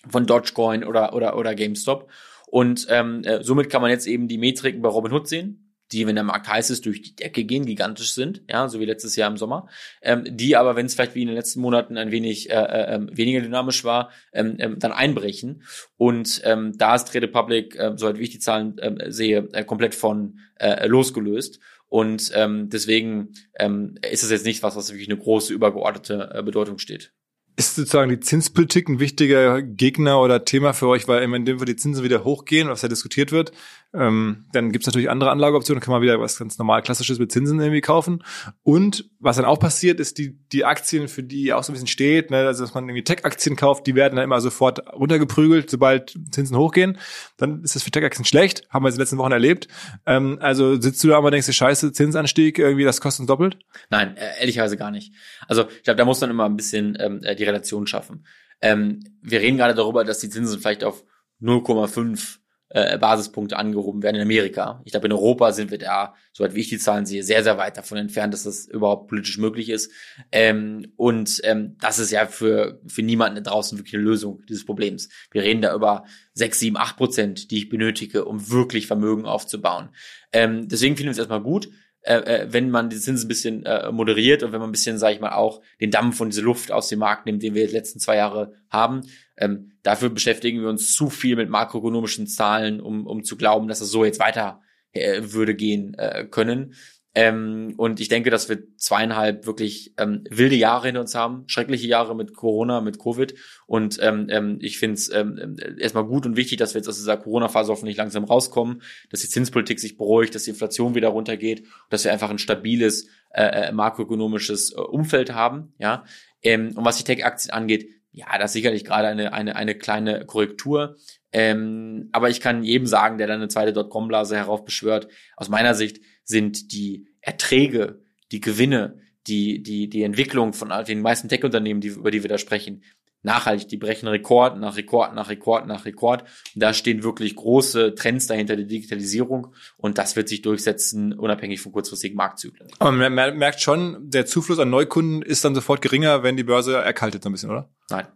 von Dogecoin oder, oder, oder GameStop. Und ähm, äh, somit kann man jetzt eben die Metriken bei Robinhood sehen die, wenn der Markt heiß ist, durch die Decke gehen, gigantisch sind, ja, so wie letztes Jahr im Sommer, ähm, die aber, wenn es vielleicht wie in den letzten Monaten ein wenig äh, äh, ähm, weniger dynamisch war, ähm, ähm, dann einbrechen. Und ähm, da ist Trade Public, äh, soweit wie ich die Zahlen äh, sehe, äh, komplett von äh, losgelöst. Und ähm, deswegen ähm, ist es jetzt nicht was, was wirklich eine große übergeordnete äh, Bedeutung steht. Ist sozusagen die Zinspolitik ein wichtiger Gegner oder Thema für euch, weil in dem Fall die Zinsen wieder hochgehen, was ja diskutiert wird, ähm, dann gibt's natürlich andere Anlageoptionen, kann man wieder was ganz normal klassisches mit Zinsen irgendwie kaufen. Und was dann auch passiert, ist die, die Aktien, für die auch so ein bisschen steht, ne, also dass man irgendwie Tech-Aktien kauft, die werden dann immer sofort runtergeprügelt, sobald Zinsen hochgehen. Dann ist das für Tech-Aktien schlecht, haben wir in den letzten Wochen erlebt. Ähm, also sitzt du da aber denkst du, scheiße, Zinsanstieg, irgendwie das kostet uns doppelt? Nein, äh, ehrlicherweise gar nicht. Also ich glaube, da muss man immer ein bisschen ähm, äh, die Relation schaffen. Ähm, wir reden gerade darüber, dass die Zinsen vielleicht auf 0,5 äh, Basispunkte angehoben werden in Amerika. Ich glaube, in Europa sind wir da, soweit wie ich die Zahlen sehe, sehr, sehr weit davon entfernt, dass das überhaupt politisch möglich ist. Ähm, und ähm, das ist ja für, für niemanden draußen wirklich eine Lösung dieses Problems. Wir reden da über sechs, sieben, acht Prozent, die ich benötige, um wirklich Vermögen aufzubauen. Ähm, deswegen finden wir es erstmal gut. Äh, äh, wenn man die Zinsen ein bisschen äh, moderiert und wenn man ein bisschen, sage ich mal, auch den Dampf und diese Luft aus dem Markt nimmt, den wir die letzten zwei Jahre haben. Ähm, dafür beschäftigen wir uns zu viel mit makroökonomischen Zahlen, um, um zu glauben, dass es so jetzt weiter äh, würde gehen äh, können. Ähm, und ich denke, dass wir zweieinhalb wirklich ähm, wilde Jahre hinter uns haben, schreckliche Jahre mit Corona, mit Covid. Und ähm, ähm, ich finde es ähm, erstmal gut und wichtig, dass wir jetzt aus dieser Corona-Phase hoffentlich langsam rauskommen, dass die Zinspolitik sich beruhigt, dass die Inflation wieder runtergeht, dass wir einfach ein stabiles äh, äh, makroökonomisches äh, Umfeld haben. Ja. Ähm, und was die Tech-Aktien angeht, ja, das ist sicherlich gerade eine, eine, eine kleine Korrektur. Ähm, aber ich kann jedem sagen, der dann eine zweite Dotcom-Blase heraufbeschwört, aus meiner Sicht sind die Erträge, die Gewinne, die, die, die Entwicklung von den meisten Tech-Unternehmen, die, über die wir da sprechen, nachhaltig. Die brechen Rekord nach Rekord nach Rekord nach Rekord. Und da stehen wirklich große Trends dahinter der Digitalisierung und das wird sich durchsetzen, unabhängig von kurzfristigen Marktzyklen. Aber man merkt schon, der Zufluss an Neukunden ist dann sofort geringer, wenn die Börse erkaltet so ein bisschen, oder? Nein.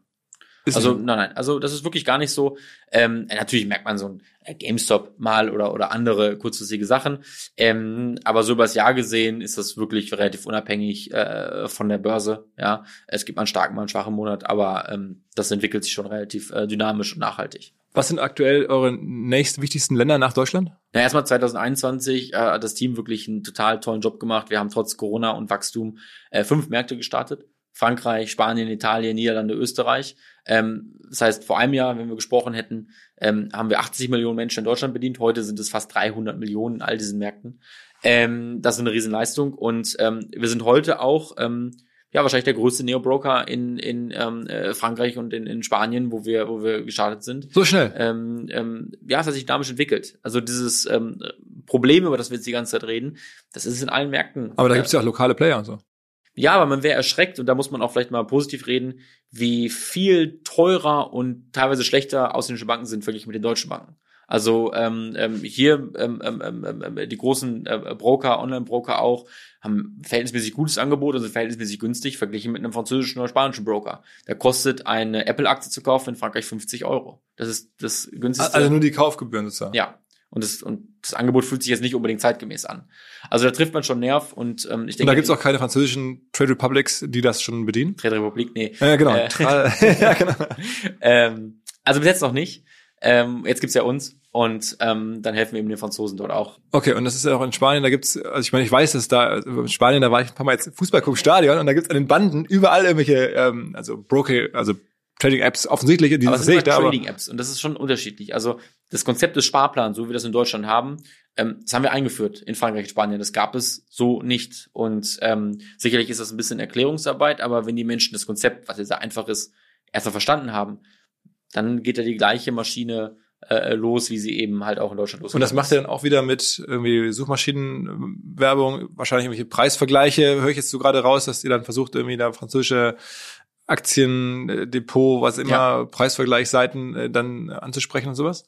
Ist also nein, nein, also das ist wirklich gar nicht so. Ähm, natürlich merkt man so ein GameStop mal oder oder andere kurzfristige Sachen, ähm, aber so übers Jahr gesehen ist das wirklich relativ unabhängig äh, von der Börse. Ja, es gibt mal einen starken, mal einen schwachen Monat, aber ähm, das entwickelt sich schon relativ äh, dynamisch und nachhaltig. Was sind aktuell eure nächst wichtigsten Länder nach Deutschland? Na, erstmal 2021 äh, hat das Team wirklich einen total tollen Job gemacht. Wir haben trotz Corona und Wachstum äh, fünf Märkte gestartet. Frankreich, Spanien, Italien, Niederlande, Österreich. Ähm, das heißt, vor einem Jahr, wenn wir gesprochen hätten, ähm, haben wir 80 Millionen Menschen in Deutschland bedient. Heute sind es fast 300 Millionen in all diesen Märkten. Ähm, das ist eine Riesenleistung. Und ähm, wir sind heute auch ähm, ja wahrscheinlich der größte Neo-Broker in, in ähm, äh, Frankreich und in, in Spanien, wo wir, wo wir gestartet sind. So schnell. Ähm, ähm, ja, es hat sich dynamisch entwickelt. Also dieses ähm, Problem, über das wir jetzt die ganze Zeit reden, das ist in allen Märkten. Aber da äh, gibt's ja auch lokale Player und so. Ja, aber man wäre erschreckt und da muss man auch vielleicht mal positiv reden, wie viel teurer und teilweise schlechter ausländische Banken sind verglichen mit den deutschen Banken. Also ähm, ähm, hier ähm, ähm, ähm, ähm, die großen äh, Broker, Online-Broker auch, haben verhältnismäßig gutes Angebot und sind verhältnismäßig günstig verglichen mit einem französischen oder spanischen Broker. Da kostet eine Apple-Aktie zu kaufen in Frankreich 50 Euro. Das ist das günstigste. Also nur die Kaufgebühren sozusagen. Ja, und das, und das Angebot fühlt sich jetzt nicht unbedingt zeitgemäß an. Also da trifft man schon Nerv und ähm, ich denke. Und da gibt's auch keine französischen Trade Republics, die das schon bedienen? Trade Republik, nee. Ja, genau. Äh, ja, genau. ähm, also bis jetzt noch nicht. Ähm, jetzt gibt's ja uns und ähm, dann helfen wir eben den Franzosen dort auch. Okay, und das ist ja auch in Spanien, da gibt's, also ich meine, ich weiß, dass da in Spanien, da war ich ein paar Mal jetzt Fußball gucken Stadion und da gibt's an den Banden überall irgendwelche, ähm, also Broker, also Trading-Apps offensichtlich, die sehe ich da. Trading-Apps und das ist schon unterschiedlich. Also das Konzept des Sparplans, so wie wir das in Deutschland haben, ähm, das haben wir eingeführt in Frankreich und Spanien. Das gab es so nicht. Und ähm, sicherlich ist das ein bisschen Erklärungsarbeit, aber wenn die Menschen das Konzept, was jetzt sehr einfach ist, erstmal verstanden haben, dann geht ja die gleiche Maschine äh, los, wie sie eben halt auch in Deutschland los. Und das macht ihr dann auch wieder mit irgendwie Suchmaschinenwerbung, wahrscheinlich irgendwelche Preisvergleiche, höre ich jetzt so gerade raus, dass ihr dann versucht, irgendwie da französische Aktiendepot, was immer, ja. Preisvergleichsseiten äh, dann anzusprechen und sowas?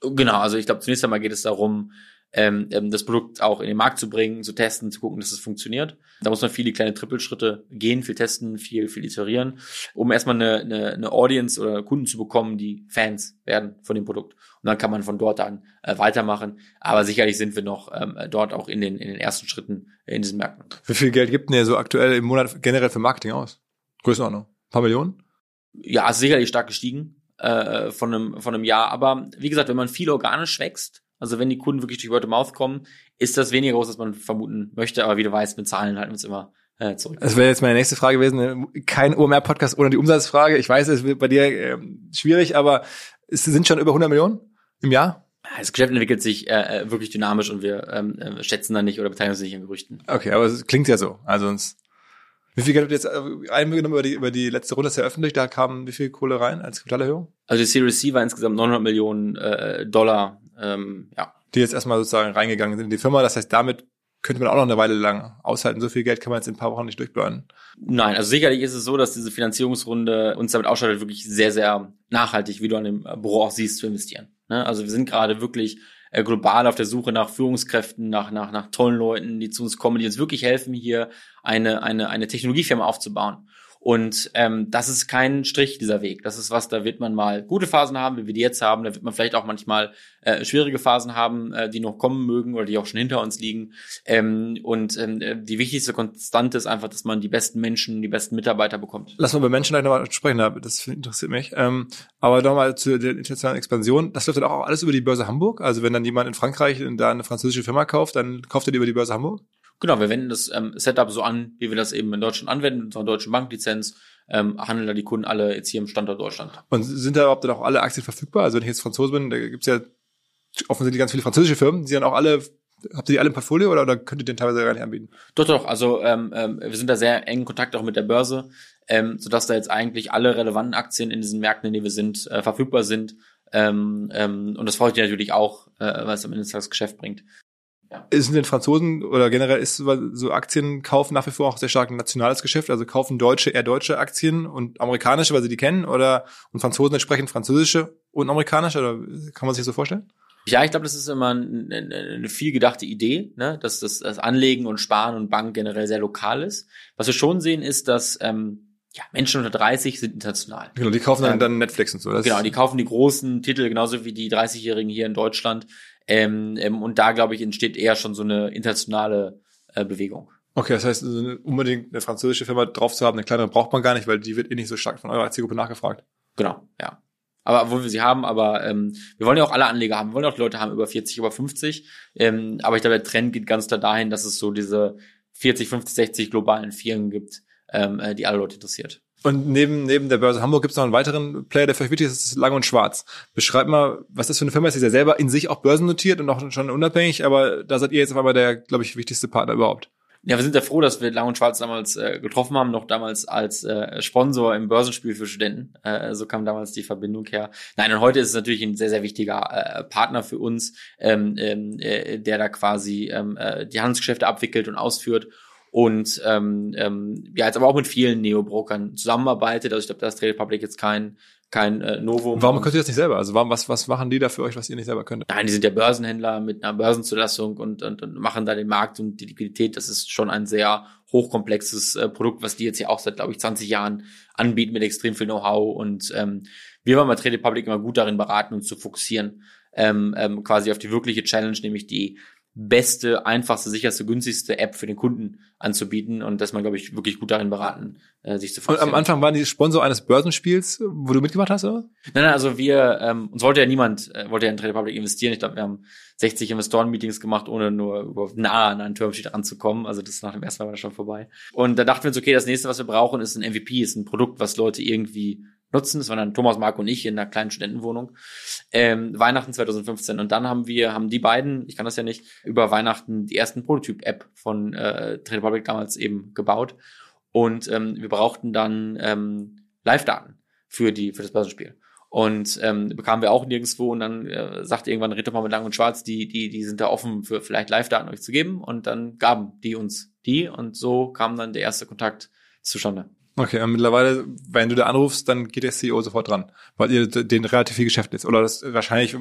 Genau, also ich glaube, zunächst einmal geht es darum, ähm, ähm, das Produkt auch in den Markt zu bringen, zu testen, zu gucken, dass es funktioniert. Da muss man viele kleine Trippelschritte gehen, viel testen, viel, viel iterieren, um erstmal eine, eine, eine Audience oder Kunden zu bekommen, die Fans werden von dem Produkt. Und dann kann man von dort an äh, weitermachen. Aber sicherlich sind wir noch ähm, dort auch in den, in den ersten Schritten in diesen Märkten. Wie viel Geld gibt denn ihr so aktuell im Monat generell für Marketing aus? Größenordnung? Ein paar Millionen? Ja, sicherlich stark gestiegen äh, von, einem, von einem Jahr. Aber wie gesagt, wenn man viel organisch wächst, also wenn die Kunden wirklich durch Word of Mouth kommen, ist das weniger groß, als man vermuten möchte. Aber wie du weißt, mit Zahlen halten wir uns immer äh, zurück. Das wäre jetzt meine nächste Frage gewesen. Kein OMR-Podcast ohne die Umsatzfrage. Ich weiß, es wird bei dir äh, schwierig, aber es sind schon über 100 Millionen im Jahr? Das Geschäft entwickelt sich äh, äh, wirklich dynamisch und wir ähm, äh, schätzen da nicht oder beteiligen uns nicht an Gerüchten. Okay, aber es klingt ja so. Also uns wie viel Geld habt ihr jetzt äh, eingenommen über die, über die letzte Runde? Das ist ja öffentlich. Da kam wie viel Kohle rein als Kapitalerhöhung? Also die Series C war insgesamt 900 Millionen äh, Dollar. Ähm, ja. Die jetzt erstmal sozusagen reingegangen sind in die Firma. Das heißt, damit könnte man auch noch eine Weile lang aushalten. So viel Geld kann man jetzt in ein paar Wochen nicht durchbläuen. Nein, also sicherlich ist es so, dass diese Finanzierungsrunde uns damit ausstattet, wirklich sehr, sehr nachhaltig, wie du an dem Büro auch siehst, zu investieren. Ne? Also wir sind gerade wirklich äh, global auf der Suche nach Führungskräften, nach, nach, nach tollen Leuten, die zu uns kommen, die uns wirklich helfen, hier eine, eine, eine Technologiefirma aufzubauen. Und ähm, das ist kein Strich dieser Weg. Das ist was, da wird man mal gute Phasen haben, wie wir die jetzt haben. Da wird man vielleicht auch manchmal äh, schwierige Phasen haben, äh, die noch kommen mögen oder die auch schon hinter uns liegen. Ähm, und ähm, die wichtigste Konstante ist einfach, dass man die besten Menschen, die besten Mitarbeiter bekommt. Lass mal über Menschen gleich nochmal sprechen, das interessiert mich. Ähm, aber nochmal zu der internationalen Expansion. Das läuft dann auch alles über die Börse Hamburg. Also wenn dann jemand in Frankreich da eine französische Firma kauft, dann kauft er die über die Börse Hamburg? Genau, wir wenden das ähm, Setup so an, wie wir das eben in Deutschland anwenden, mit unserer deutschen Banklizenz, ähm, handeln da die Kunden alle jetzt hier im Standort Deutschland. Und sind da überhaupt dann auch alle Aktien verfügbar? Also wenn ich jetzt Franzose bin, da gibt's ja offensichtlich ganz viele französische Firmen, die dann auch alle, habt ihr die alle im Portfolio oder, oder könnt ihr den teilweise gar nicht anbieten? Doch, doch, also ähm, ähm, wir sind da sehr eng in Kontakt auch mit der Börse, ähm, sodass da jetzt eigentlich alle relevanten Aktien in diesen Märkten, in denen wir sind, äh, verfügbar sind. Ähm, ähm, und das freut dich natürlich auch, äh, weil es am Ende das Geschäft bringt. Ja. Sind denn Franzosen oder generell ist so Aktienkauf nach wie vor auch sehr stark ein nationales Geschäft? Also kaufen Deutsche eher deutsche Aktien und amerikanische, weil sie die kennen, oder und Franzosen entsprechend französische und amerikanische? Oder kann man sich so vorstellen? Ja, ich glaube, das ist immer eine, eine viel gedachte Idee, ne? dass das, das Anlegen und Sparen und Bank generell sehr lokal ist. Was wir schon sehen, ist, dass ähm, ja, Menschen unter 30 sind international. Genau, die kaufen dann, ähm, dann Netflix und so. Das genau, die kaufen die großen Titel, genauso wie die 30-Jährigen hier in Deutschland. Ähm, ähm, und da, glaube ich, entsteht eher schon so eine internationale äh, Bewegung. Okay, das heißt, unbedingt eine französische Firma drauf zu haben, eine kleinere braucht man gar nicht, weil die wird eh nicht so stark von eurer Zielgruppe nachgefragt. Genau, ja. Aber wo wir sie haben, aber ähm, wir wollen ja auch alle Anleger haben. Wir wollen auch Leute haben über 40, über 50. Ähm, aber ich glaube, der Trend geht ganz klar dahin, dass es so diese 40, 50, 60 globalen Firmen gibt, ähm, äh, die alle Leute interessiert. Und neben, neben der Börse Hamburg gibt es noch einen weiteren Player, der für euch wichtig ist, das ist Lang und Schwarz. Beschreibt mal, was das für eine Firma ist. Die ist ja selber in sich auch börsennotiert und auch schon unabhängig, aber da seid ihr jetzt auf einmal der, glaube ich, wichtigste Partner überhaupt. Ja, wir sind ja froh, dass wir Lang und Schwarz damals äh, getroffen haben, noch damals als äh, Sponsor im Börsenspiel für Studenten. Äh, so kam damals die Verbindung her. Nein, und heute ist es natürlich ein sehr, sehr wichtiger äh, Partner für uns, ähm, ähm äh, der da quasi ähm, äh, die Handelsgeschäfte abwickelt und ausführt und ähm, ähm, ja, jetzt aber auch mit vielen Neo-Brokern zusammenarbeitet. Also ich glaube, das Trade Republic jetzt kein kein äh, Novum. Warum könnt ihr das nicht selber? Also warum, was, was machen die da für euch, was ihr nicht selber könnt? Nein, die sind ja Börsenhändler mit einer Börsenzulassung und, und, und machen da den Markt und die Liquidität. Das ist schon ein sehr hochkomplexes äh, Produkt, was die jetzt ja auch seit, glaube ich, 20 Jahren anbieten mit extrem viel Know-how. Und ähm, wir waren bei Trade Republic immer gut darin beraten, uns zu fokussieren, ähm, ähm, quasi auf die wirkliche Challenge, nämlich die beste, einfachste, sicherste, günstigste App für den Kunden anzubieten und dass man, glaube ich, wirklich gut darin beraten, äh, sich zu fokussieren. Und am Anfang waren die Sponsor eines Börsenspiels, wo du mitgemacht hast, oder? Nein, nein, also wir, ähm, uns wollte ja niemand, äh, wollte ja in Trade Republic investieren. Ich glaube, wir haben 60 Investoren-Meetings gemacht, ohne nur überhaupt nah an einen Termsheet ranzukommen. Also das nach dem ersten Mal war das schon vorbei. Und da dachten wir uns, okay, das nächste, was wir brauchen, ist ein MVP, ist ein Produkt, was Leute irgendwie nutzen. Das waren dann Thomas, Marco und ich in einer kleinen Studentenwohnung. Ähm, Weihnachten 2015. Und dann haben wir, haben die beiden, ich kann das ja nicht, über Weihnachten die ersten Prototyp-App von äh, Trade Republic damals eben gebaut. Und ähm, wir brauchten dann ähm, Live-Daten für die für das Börsenspiel. Und ähm, bekamen wir auch nirgendwo und dann äh, sagte irgendwann Ritter mal mit Lang und Schwarz, die, die, die sind da offen für vielleicht Live-Daten euch zu geben. Und dann gaben die uns die und so kam dann der erste Kontakt zustande. Okay, und mittlerweile, wenn du da anrufst, dann geht der CEO sofort dran, weil ihr den relativ viel Geschäft ist. Oder das wahrscheinlich,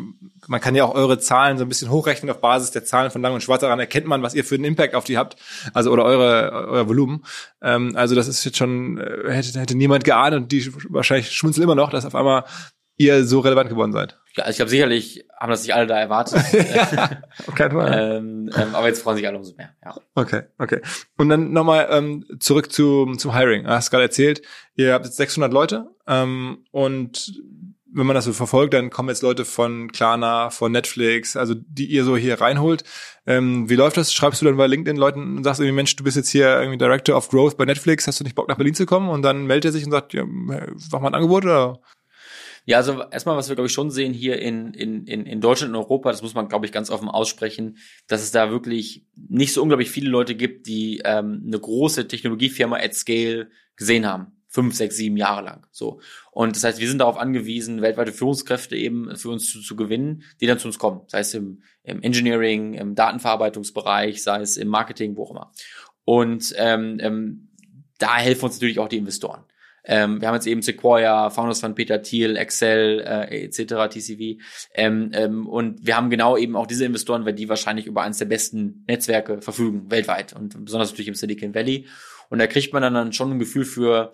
man kann ja auch eure Zahlen so ein bisschen hochrechnen auf Basis der Zahlen von Lang und Schwarz. Daran erkennt man, was ihr für einen Impact auf die habt, also oder eure euer Volumen. Ähm, also das ist jetzt schon äh, hätte, hätte niemand geahnt und die wahrscheinlich schmunzeln immer noch, dass auf einmal ihr so relevant geworden seid. Ja, also ich glaube, sicherlich haben das nicht alle da erwartet. ja, auf keinen Fall. ähm, ähm, aber jetzt freuen sich alle umso mehr. Ja. Okay, okay. Und dann nochmal ähm, zurück zu, zum Hiring. Du hast gerade erzählt, ihr habt jetzt 600 Leute ähm, und wenn man das so verfolgt, dann kommen jetzt Leute von Klarna, von Netflix, also die ihr so hier reinholt. Ähm, wie läuft das? Schreibst du dann bei LinkedIn Leuten und sagst irgendwie, Mensch, du bist jetzt hier irgendwie Director of Growth bei Netflix, hast du nicht Bock nach Berlin zu kommen? Und dann meldet er sich und sagt, ja, mach mal ein Angebot oder? Ja, also erstmal, was wir, glaube ich, schon sehen hier in, in, in, Deutschland und Europa, das muss man, glaube ich, ganz offen aussprechen, dass es da wirklich nicht so unglaublich viele Leute gibt, die ähm, eine große Technologiefirma at Scale gesehen haben. Fünf, sechs, sieben Jahre lang. So. Und das heißt, wir sind darauf angewiesen, weltweite Führungskräfte eben für uns zu, zu gewinnen, die dann zu uns kommen. Sei es im, im Engineering, im Datenverarbeitungsbereich, sei es im Marketing, wo auch immer. Und ähm, ähm, da helfen uns natürlich auch die Investoren. Ähm, wir haben jetzt eben Sequoia, Founders von Peter Thiel, Excel äh, etc., TCV. Ähm, ähm, und wir haben genau eben auch diese Investoren, weil die wahrscheinlich über eines der besten Netzwerke verfügen, weltweit und besonders natürlich im Silicon Valley. Und da kriegt man dann schon ein Gefühl für,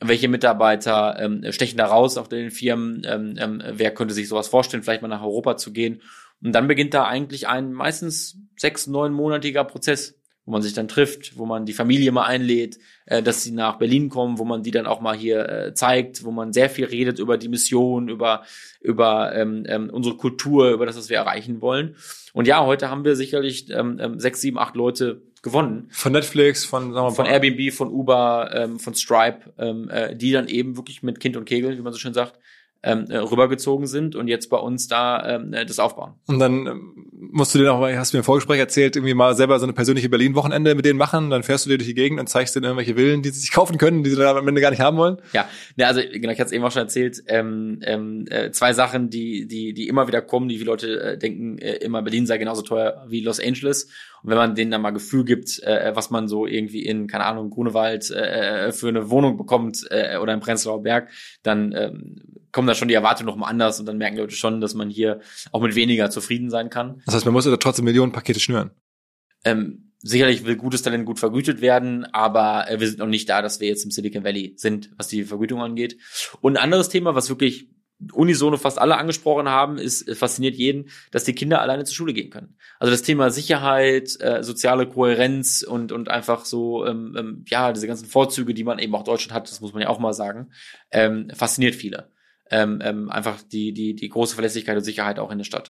welche Mitarbeiter ähm, stechen da raus auf den Firmen, ähm, ähm, wer könnte sich sowas vorstellen, vielleicht mal nach Europa zu gehen. Und dann beginnt da eigentlich ein meistens sechs, neunmonatiger Prozess, wo man sich dann trifft, wo man die Familie mal einlädt, äh, dass sie nach Berlin kommen, wo man die dann auch mal hier äh, zeigt, wo man sehr viel redet über die Mission, über über ähm, ähm, unsere Kultur, über das, was wir erreichen wollen. Und ja, heute haben wir sicherlich ähm, ähm, sechs, sieben, acht Leute gewonnen. Von Netflix, von, sagen wir, Von Airbnb, von Uber, ähm, von Stripe, ähm, äh, die dann eben wirklich mit Kind und Kegel, wie man so schön sagt, ähm, äh, rübergezogen sind und jetzt bei uns da ähm, äh, das aufbauen. Und dann ähm, musst du dir noch, mal, hast du mir im Vorgespräch erzählt, irgendwie mal selber so eine persönliche Berlin-Wochenende mit denen machen. Dann fährst du dir durch die Gegend und zeigst denen irgendwelche Villen, die sie sich kaufen können, die sie dann am Ende gar nicht haben wollen. Ja, ne, also genau, ich hatte es eben auch schon erzählt. Ähm, ähm, äh, zwei Sachen, die die die immer wieder kommen, die viele Leute äh, denken, äh, immer Berlin sei genauso teuer wie Los Angeles. Und wenn man denen dann mal Gefühl gibt, äh, was man so irgendwie in keine Ahnung Grunewald äh, für eine Wohnung bekommt äh, oder im Prenzlauer Berg, dann ähm, kommen da schon die Erwartungen noch mal anders und dann merken die Leute schon, dass man hier auch mit weniger zufrieden sein kann. Das heißt, man muss ja trotzdem Millionen Pakete schnüren. Ähm, sicherlich will gutes Talent gut vergütet werden, aber äh, wir sind noch nicht da, dass wir jetzt im Silicon Valley sind, was die Vergütung angeht. Und ein anderes Thema, was wirklich unisono fast alle angesprochen haben, ist äh, fasziniert jeden, dass die Kinder alleine zur Schule gehen können. Also das Thema Sicherheit, äh, soziale Kohärenz und und einfach so ähm, ähm, ja diese ganzen Vorzüge, die man eben auch Deutschland hat, das muss man ja auch mal sagen, ähm, fasziniert viele. Ähm, ähm, einfach die die die große Verlässlichkeit und Sicherheit auch in der Stadt.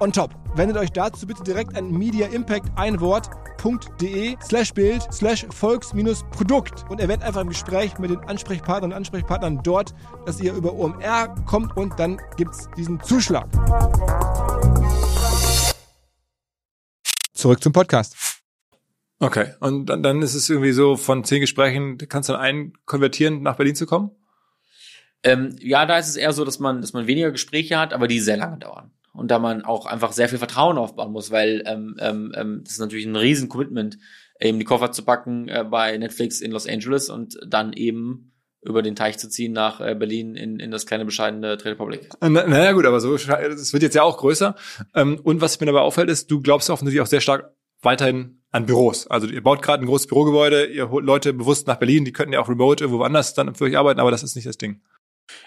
on top. Wendet euch dazu bitte direkt an Media Impact ein Wort de slash Bild slash Volks-Produkt und erwähnt einfach im Gespräch mit den Ansprechpartnern und Ansprechpartnern dort, dass ihr über OMR kommt und dann gibt's diesen Zuschlag. Zurück zum Podcast. Okay, und dann, dann ist es irgendwie so, von zehn Gesprächen kannst du dann einen konvertieren, nach Berlin zu kommen? Ähm, ja, da ist es eher so, dass man, dass man weniger Gespräche hat, aber die sehr lange dauern und da man auch einfach sehr viel Vertrauen aufbauen muss, weil ähm, ähm, ähm, das ist natürlich ein riesen Commitment, eben die Koffer zu packen äh, bei Netflix in Los Angeles und dann eben über den Teich zu ziehen nach äh, Berlin in, in das kleine bescheidene Trade Republic. Na, naja gut, aber so, es wird jetzt ja auch größer. Ähm, und was mir dabei auffällt, ist, du glaubst offensichtlich auch sehr stark weiterhin an Büros. Also ihr baut gerade ein großes Bürogebäude, ihr holt Leute bewusst nach Berlin, die könnten ja auch remote irgendwo anders dann für euch arbeiten, aber das ist nicht das Ding.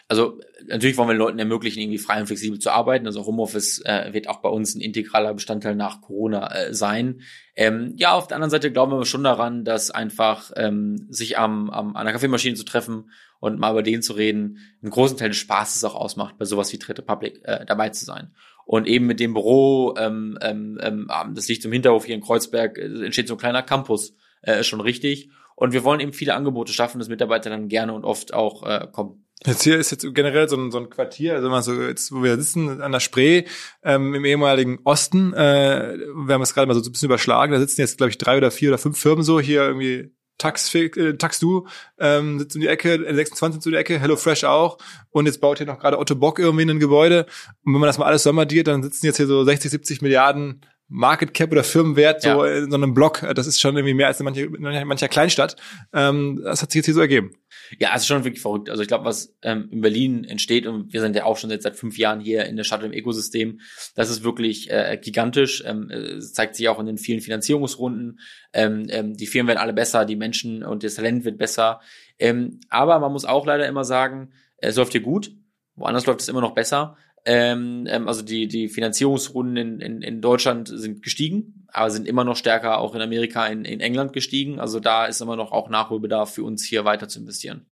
Also natürlich wollen wir Leuten ermöglichen, irgendwie frei und flexibel zu arbeiten. Also Homeoffice äh, wird auch bei uns ein integraler Bestandteil nach Corona äh, sein. Ähm, ja, auf der anderen Seite glauben wir schon daran, dass einfach ähm, sich am, am, an der Kaffeemaschine zu treffen und mal über den zu reden, einen großen Teil des Spaßes auch ausmacht, bei sowas wie Trade Public äh, dabei zu sein. Und eben mit dem Büro, ähm, ähm, ähm, das liegt zum Hinterhof hier in Kreuzberg, äh, entsteht so ein kleiner Campus, äh, schon richtig. Und wir wollen eben viele Angebote schaffen, dass Mitarbeiter dann gerne und oft auch äh, kommen. Jetzt hier ist jetzt generell so ein, so ein Quartier, also mal so jetzt, wo wir sitzen, an der Spree, ähm, im ehemaligen Osten. Äh, wir haben es gerade mal so ein bisschen überschlagen. Da sitzen jetzt, glaube ich, drei oder vier oder fünf Firmen so hier irgendwie. Tax, äh, Taxdu ähm, sitzt um die Ecke, 26 sitzt um die Ecke, HelloFresh auch. Und jetzt baut hier noch gerade Otto Bock irgendwie in ein Gebäude. Und wenn man das mal alles sommerdiert, dann sitzen jetzt hier so 60, 70 Milliarden Market Cap oder Firmenwert so ja. in so einem Block. Das ist schon irgendwie mehr als in mancher, in mancher Kleinstadt. Ähm, das hat sich jetzt hier so ergeben. Ja, es ist schon wirklich verrückt. Also ich glaube, was ähm, in Berlin entsteht, und wir sind ja auch schon jetzt seit fünf Jahren hier in der Stadt im Ökosystem, das ist wirklich äh, gigantisch. Ähm, es zeigt sich auch in den vielen Finanzierungsrunden. Ähm, ähm, die Firmen werden alle besser, die Menschen und das Talent wird besser. Ähm, aber man muss auch leider immer sagen, es läuft hier gut. Woanders läuft es immer noch besser. Ähm, ähm, also die, die Finanzierungsrunden in, in, in Deutschland sind gestiegen, aber sind immer noch stärker auch in Amerika, in, in England gestiegen. Also da ist immer noch auch Nachholbedarf für uns hier weiter zu investieren.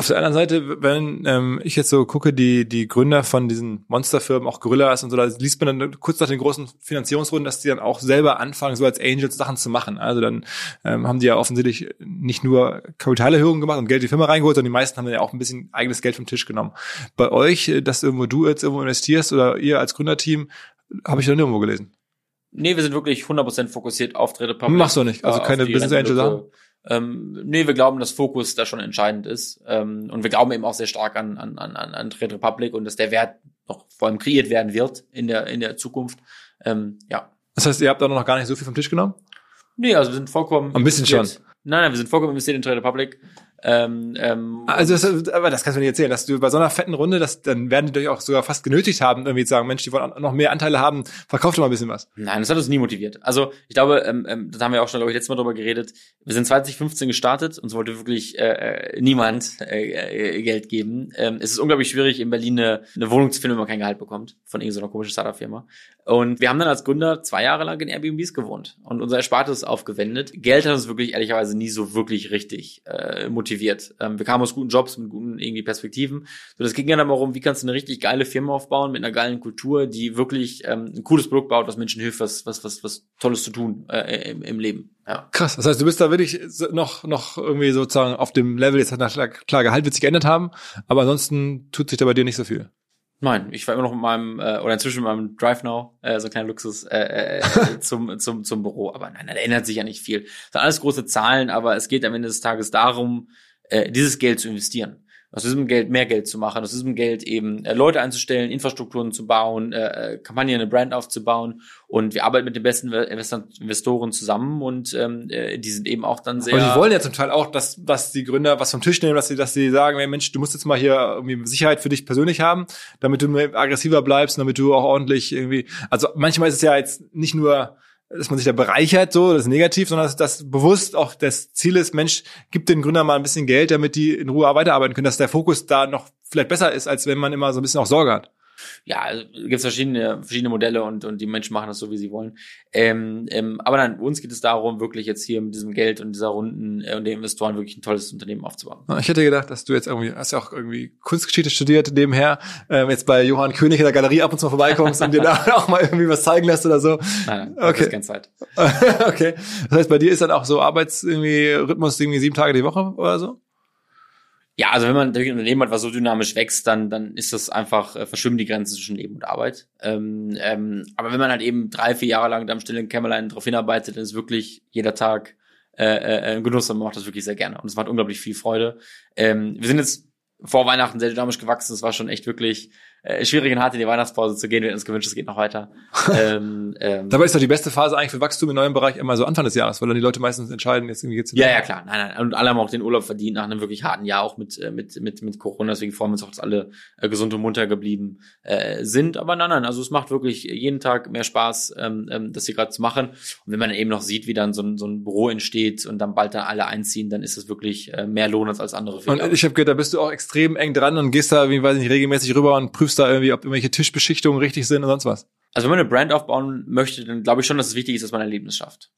Auf der anderen Seite, wenn ähm, ich jetzt so gucke, die die Gründer von diesen Monsterfirmen, auch Gorillas und so, da liest man dann kurz nach den großen Finanzierungsrunden, dass die dann auch selber anfangen, so als Angels Sachen zu machen. Also dann ähm, haben die ja offensichtlich nicht nur Kapitalerhöhungen gemacht und Geld in die Firma reingeholt, sondern die meisten haben dann ja auch ein bisschen eigenes Geld vom Tisch genommen. Bei euch, äh, dass irgendwo du jetzt irgendwo investierst oder ihr als Gründerteam, habe ich da nirgendwo gelesen. Nee, wir sind wirklich 100% fokussiert auf Dritte Public. Machst du nicht, also äh, keine Business Angel Sachen? Ähm, nee, wir glauben, dass Fokus da schon entscheidend ist. Ähm, und wir glauben eben auch sehr stark an, an, an, an Trade Republic und dass der Wert noch vor allem kreiert werden wird in der, in der Zukunft. Ähm, ja. Das heißt, ihr habt da noch gar nicht so viel vom Tisch genommen? Nee, also wir sind vollkommen. Ein bisschen investiert. Nein, nein, wir sind vollkommen investiert in Trade Republic. Ähm, ähm, Also das, aber das kannst du mir nicht erzählen, dass du bei so einer fetten Runde, das, dann werden die dich auch sogar fast genötigt haben, irgendwie zu sagen, Mensch, die wollen noch mehr Anteile haben, verkauft doch mal ein bisschen was. Nein, das hat uns nie motiviert. Also ich glaube, ähm, ähm, das haben wir auch schon, glaube ich, letztes Mal drüber geredet. Wir sind 2015 gestartet, uns wollte wirklich äh, äh, niemand äh, äh, Geld geben. Ähm, es ist unglaublich schwierig, in Berlin eine, eine Wohnung zu finden, wenn man kein Gehalt bekommt von irgendeiner komischen Startup-Firma. Und wir haben dann als Gründer zwei Jahre lang in Airbnbs gewohnt und unser Erspartes aufgewendet. Geld hat uns wirklich ehrlicherweise nie so wirklich richtig äh, motiviert. Ähm, wir kamen aus guten Jobs mit guten irgendwie Perspektiven. So, das ging ja dann darum, wie kannst du eine richtig geile Firma aufbauen mit einer geilen Kultur, die wirklich ähm, ein cooles Produkt baut, was Menschen hilft, was was was was Tolles zu tun äh, im, im Leben. Ja. Krass. Das heißt, du bist da wirklich noch, noch irgendwie sozusagen auf dem Level, jetzt hat klar, Gehalt wird sich geändert haben, aber ansonsten tut sich da bei dir nicht so viel. Nein, ich war immer noch mit meinem, äh, oder inzwischen mit meinem Drive Now, äh, so ein kleiner Luxus, äh, äh, zum, zum, zum Büro. Aber nein, da ändert sich ja nicht viel. Das sind alles große Zahlen, aber es geht am Ende des Tages darum, äh, dieses Geld zu investieren. Aus diesem Geld mehr Geld zu machen, aus diesem Geld eben äh, Leute einzustellen, Infrastrukturen zu bauen, äh, äh, Kampagnen, eine Brand aufzubauen. Und wir arbeiten mit den besten Investor Investoren zusammen und ähm, äh, die sind eben auch dann sehr. Und die wollen ja zum Teil auch, dass, dass die Gründer was vom Tisch nehmen, dass sie, dass sie sagen, hey Mensch, du musst jetzt mal hier irgendwie Sicherheit für dich persönlich haben, damit du aggressiver bleibst, damit du auch ordentlich irgendwie, also manchmal ist es ja jetzt nicht nur, dass man sich da bereichert, so, das ist negativ, sondern dass das bewusst auch das Ziel ist, Mensch, gib den Gründern mal ein bisschen Geld, damit die in Ruhe weiterarbeiten können, dass der Fokus da noch vielleicht besser ist, als wenn man immer so ein bisschen auch Sorge hat. Ja, also gibt verschiedene, verschiedene Modelle und, und die Menschen machen das so, wie sie wollen. Ähm, ähm, aber nein, uns geht es darum, wirklich jetzt hier mit diesem Geld und dieser Runden äh, und den Investoren wirklich ein tolles Unternehmen aufzubauen. Ich hätte gedacht, dass du jetzt irgendwie, hast ja auch irgendwie Kunstgeschichte studiert nebenher, ähm, jetzt bei Johann König in der Galerie ab und zu mal vorbeikommst und dir da auch mal irgendwie was zeigen lässt oder so. Nein, nein, Okay. das ist keine Zeit. okay. Das heißt, bei dir ist dann auch so Arbeits irgendwie Rhythmus irgendwie sieben Tage die Woche oder so? Ja, also wenn man natürlich ein Unternehmen hat, was so dynamisch wächst, dann, dann ist das einfach, äh, verschwimmen die Grenzen zwischen Leben und Arbeit. Ähm, ähm, aber wenn man halt eben drei, vier Jahre lang da im stillen Kämmerlein drauf hinarbeitet, dann ist wirklich jeder Tag äh, äh, ein Genuss und man macht das wirklich sehr gerne. Und es macht unglaublich viel Freude. Ähm, wir sind jetzt vor Weihnachten sehr dynamisch gewachsen. Es war schon echt wirklich äh, schwierig und hart in die Weihnachtspause zu gehen. Wir hätten uns gewünscht, es geht noch weiter. ähm, ähm, Dabei ist doch die beste Phase eigentlich für Wachstum im neuen Bereich immer so Anfang des Jahres, weil dann die Leute meistens entscheiden, jetzt irgendwie geht's Ja, ja, klar. Nein, nein. Und alle haben auch den Urlaub verdient nach einem wirklich harten Jahr, auch mit, äh, mit, mit, mit Corona. Deswegen freuen wir uns auch, dass alle äh, gesund und munter geblieben äh, sind. Aber nein, nein. Also es macht wirklich jeden Tag mehr Spaß, ähm, ähm, das hier gerade zu machen. Und wenn man eben noch sieht, wie dann so ein, so ein Büro entsteht und dann bald dann alle einziehen, dann ist das wirklich äh, mehr Lohn als andere Und ich habe gehört, da bist du auch extrem eng dran und gehst da, wie weiß ich nicht, regelmäßig rüber und prüfst da irgendwie, ob irgendwelche Tischbeschichtungen richtig sind und sonst was. Also wenn man eine Brand aufbauen möchte, dann glaube ich schon, dass es wichtig ist, dass man ein Erlebnis schafft.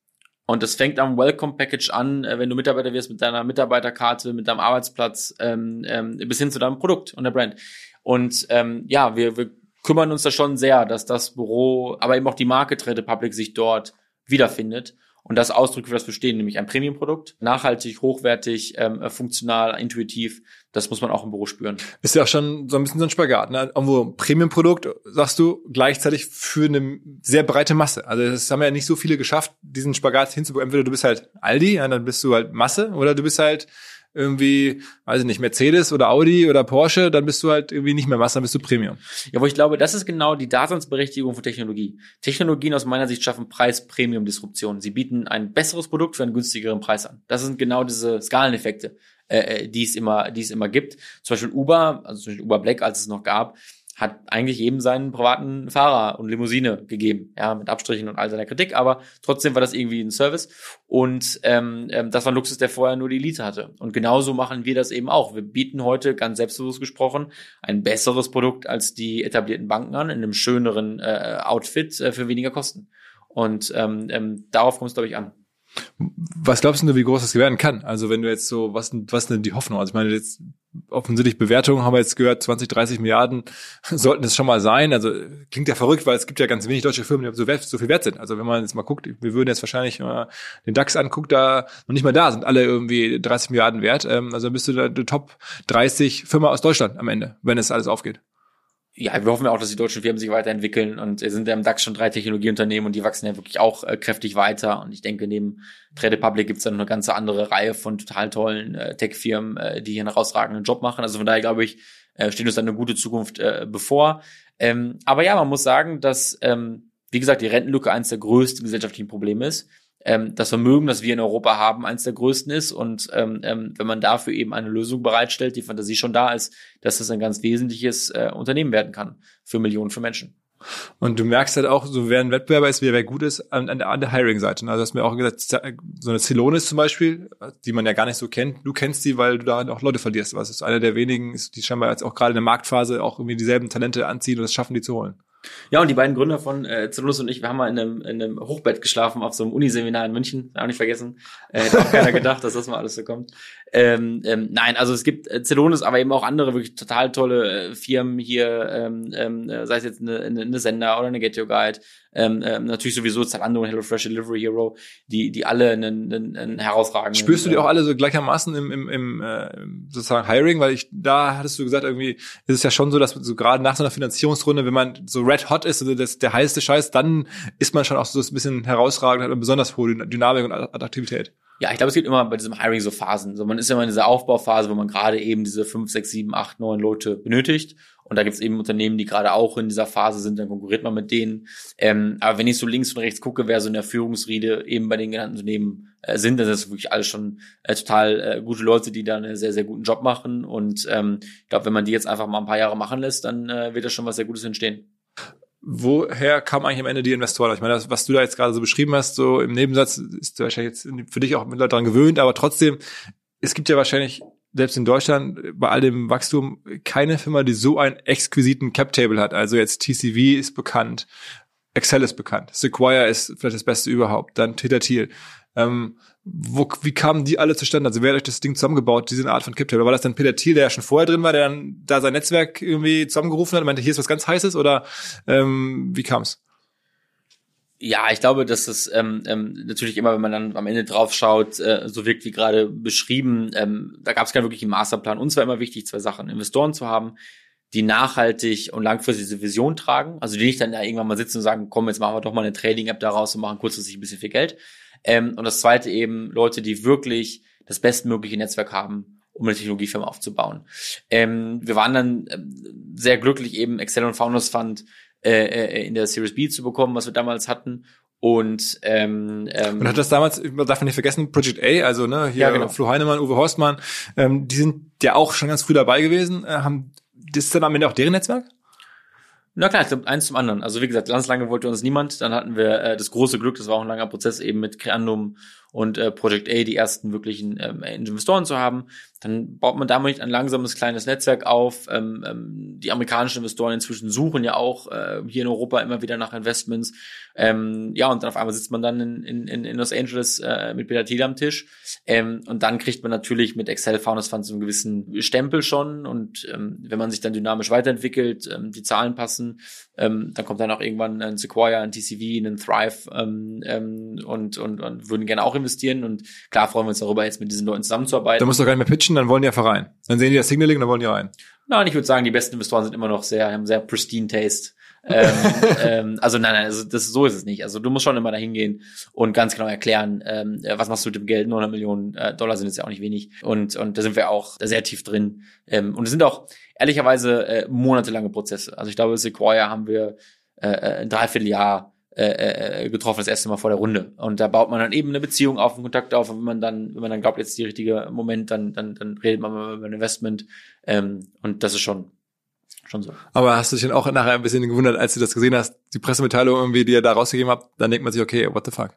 Und das fängt am Welcome Package an, äh, wenn du Mitarbeiter wirst mit deiner Mitarbeiterkarte, mit deinem Arbeitsplatz, ähm, ähm, bis hin zu deinem Produkt und der Brand. Und ähm, ja, wir, wir kümmern uns da schon sehr, dass das Büro, aber eben auch die Marke Trade Public sich dort wiederfindet und das ausdrückt, für das wir stehen, nämlich ein Premium-Produkt, nachhaltig, hochwertig, ähm, funktional, intuitiv. Das muss man auch im Büro spüren. Ist ja auch schon so ein bisschen so ein Spagat. Ne? Irgendwo Premium-Produkt, sagst du, gleichzeitig für eine sehr breite Masse. Also das haben ja nicht so viele geschafft, diesen Spagat hinzubekommen. Entweder du bist halt Aldi, ja, dann bist du halt Masse, oder du bist halt irgendwie, weiß ich nicht, Mercedes oder Audi oder Porsche, dann bist du halt irgendwie nicht mehr Masse, dann bist du Premium. Ja, wo ich glaube, das ist genau die Daseinsberechtigung von Technologie. Technologien aus meiner Sicht schaffen Preis-Premium-Disruption. Sie bieten ein besseres Produkt für einen günstigeren Preis an. Das sind genau diese Skaleneffekte, äh, äh, die es immer, die es immer gibt. Zum Beispiel Uber, also zum Beispiel Uber Black, als es noch gab, hat eigentlich jedem seinen privaten Fahrer und Limousine gegeben, ja, mit Abstrichen und all seiner Kritik, aber trotzdem war das irgendwie ein Service und ähm, ähm, das war ein Luxus, der vorher nur die Elite hatte. Und genauso machen wir das eben auch. Wir bieten heute, ganz selbstbewusst gesprochen, ein besseres Produkt als die etablierten Banken an, in einem schöneren äh, Outfit äh, für weniger Kosten. Und ähm, ähm, darauf kommt es, glaube ich, an. Was glaubst du, wie groß das werden kann? Also wenn du jetzt so, was, was denn die Hoffnung? Also ich meine, jetzt offensichtlich Bewertungen haben wir jetzt gehört, 20, 30 Milliarden sollten es schon mal sein. Also klingt ja verrückt, weil es gibt ja ganz wenig deutsche Firmen, die so, wert, so viel wert sind. Also wenn man jetzt mal guckt, wir würden jetzt wahrscheinlich äh, den DAX anguckt, da noch nicht mal da sind alle irgendwie 30 Milliarden wert. Ähm, also bist du da die Top 30 Firma aus Deutschland am Ende, wenn es alles aufgeht ja, wir hoffen ja auch, dass die deutschen Firmen sich weiterentwickeln und sind ja im DAX schon drei Technologieunternehmen und die wachsen ja wirklich auch äh, kräftig weiter. Und ich denke, neben Trade Republic gibt es dann eine ganze andere Reihe von total tollen äh, Tech-Firmen, äh, die hier einen herausragenden Job machen. Also von daher glaube ich, äh, steht uns dann eine gute Zukunft äh, bevor. Ähm, aber ja, man muss sagen, dass, ähm, wie gesagt, die Rentenlücke eines der größten gesellschaftlichen Probleme ist ähm, das Vermögen, das wir in Europa haben, eines der größten ist. Und ähm, ähm, wenn man dafür eben eine Lösung bereitstellt, die Fantasie schon da ist, dass das ein ganz wesentliches äh, Unternehmen werden kann für Millionen von Menschen. Und du merkst halt auch, so wer ein Wettbewerber ist, wer, wer gut ist, an, an der, an der Hiring-Seite. Also hast mir auch gesagt, so eine Celonis zum Beispiel, die man ja gar nicht so kennt. Du kennst die, weil du da auch Leute verlierst. Was ist einer der wenigen, die scheinbar jetzt auch gerade in der Marktphase auch irgendwie dieselben Talente anziehen und es schaffen, die zu holen. Ja, und die beiden Gründer von äh, Zelulus und ich, wir haben mal in einem, in einem Hochbett geschlafen auf so einem Uniseminar in München, auch nicht vergessen. Äh, hätte auch keiner gedacht, dass das mal alles so kommt. Ähm, ähm, nein, also es gibt äh, Celonis, aber eben auch andere wirklich total tolle äh, Firmen hier, ähm, ähm, äh, sei es jetzt eine, eine, eine Sender oder eine Get Your Guide, ähm, ähm, natürlich sowieso Zalando und HelloFresh Delivery Hero, die, die alle einen, einen, einen herausragenden. Spürst du die auch alle so gleichermaßen im, im, im äh, sozusagen Hiring? Weil ich, da hattest du gesagt, irgendwie ist es ja schon so, dass so gerade nach so einer Finanzierungsrunde, wenn man so red hot ist, also das, der heißeste Scheiß, dann ist man schon auch so ein bisschen herausragend, hat eine besonders hohe Dynamik und Attraktivität. Ja, ich glaube, es gibt immer bei diesem Hiring so Phasen. So, man ist immer in dieser Aufbauphase, wo man gerade eben diese fünf, sechs, sieben, acht, neun Leute benötigt. Und da gibt es eben Unternehmen, die gerade auch in dieser Phase sind, dann konkurriert man mit denen. Ähm, aber wenn ich so links und rechts gucke, wer so in der Führungsriede eben bei den genannten Unternehmen äh, sind, dann sind das wirklich alles schon äh, total äh, gute Leute, die da einen sehr, sehr guten Job machen. Und ähm, ich glaube, wenn man die jetzt einfach mal ein paar Jahre machen lässt, dann äh, wird da schon was sehr Gutes entstehen woher kam eigentlich am Ende die Investoren? Ich meine, das, was du da jetzt gerade so beschrieben hast, so im Nebensatz, ist wahrscheinlich jetzt für dich auch mit Leuten daran gewöhnt, aber trotzdem, es gibt ja wahrscheinlich selbst in Deutschland bei all dem Wachstum keine Firma, die so einen exquisiten Cap-Table hat. Also jetzt TCV ist bekannt, Excel ist bekannt, Sequire ist vielleicht das Beste überhaupt, dann Teta Thiel. Ähm, wo, wie kamen die alle zustande? Also wer hat euch das Ding zusammengebaut, diese Art von Captable? War das dann Peter Thiel, der ja schon vorher drin war, der dann da sein Netzwerk irgendwie zusammengerufen hat und meinte, hier ist was ganz Heißes oder ähm, wie kam's? Ja, ich glaube, dass es ähm, ähm, natürlich immer, wenn man dann am Ende drauf schaut, äh, so wirkt wie gerade beschrieben, ähm, da gab es keinen wirklichen Masterplan. Uns war immer wichtig, zwei Sachen. Investoren zu haben, die nachhaltig und langfristig diese Vision tragen, also die nicht dann da irgendwann mal sitzen und sagen, komm, jetzt machen wir doch mal eine Trading-App daraus und machen kurzfristig ein bisschen viel Geld, ähm, und das zweite eben Leute, die wirklich das bestmögliche Netzwerk haben, um eine Technologiefirma aufzubauen. Ähm, wir waren dann äh, sehr glücklich, eben Excel und Founders Fund äh, äh, in der Series B zu bekommen, was wir damals hatten. Und, ähm, ähm, und hat das damals, man darf nicht vergessen, Project A, also ne, hier ja, genau. Flo Heinemann, Uwe Horstmann, ähm, die sind ja auch schon ganz früh dabei gewesen. Äh, haben das ist dann am Ende auch deren Netzwerk? Na klar, eins zum anderen. Also wie gesagt, ganz lange wollte uns niemand. Dann hatten wir äh, das große Glück, das war auch ein langer Prozess eben mit Creandum und äh, Project A die ersten wirklichen ähm, Investoren zu haben. Dann baut man damit ein langsames kleines Netzwerk auf. Ähm, ähm, die amerikanischen Investoren inzwischen suchen ja auch äh, hier in Europa immer wieder nach Investments. Ähm, ja, und dann auf einmal sitzt man dann in, in, in Los Angeles äh, mit Peter Thiel am Tisch. Ähm, und dann kriegt man natürlich mit Excel Founders Fund so einen gewissen Stempel schon. Und ähm, wenn man sich dann dynamisch weiterentwickelt, ähm, die Zahlen passen, ähm, dann kommt dann auch irgendwann ein Sequoia, ein TCV, ein Thrive ähm, ähm, und, und, und würden gerne auch investieren. Und klar freuen wir uns darüber, jetzt mit diesen Leuten zusammenzuarbeiten. Da musst du gar nicht mehr pitchen, dann wollen die einfach rein. Dann sehen die das Signaling, dann wollen die rein. Nein, ich würde sagen, die besten Investoren sind immer noch sehr, haben sehr pristine Taste. ähm, ähm, also nein, nein, also das, so ist es nicht. Also du musst schon immer dahin gehen und ganz genau erklären, ähm, was machst du mit dem Geld? 900 Millionen äh, Dollar sind jetzt ja auch nicht wenig. Und, und da sind wir auch sehr tief drin. Ähm, und es sind auch ehrlicherweise äh, monatelange Prozesse. Also ich glaube, Sequoia haben wir äh, äh ein Dreivierteljahr äh, äh, getroffen, das erste Mal vor der Runde. Und da baut man dann eben eine Beziehung auf, einen Kontakt auf. Und wenn man dann, wenn man dann glaubt, jetzt die richtige Moment, dann, dann, dann redet man mal über ein Investment. Ähm, und das ist schon, schon so. Aber hast du dich dann auch nachher ein bisschen gewundert, als du das gesehen hast, die Pressemitteilung irgendwie, die ihr da rausgegeben habt, dann denkt man sich, okay, what the fuck?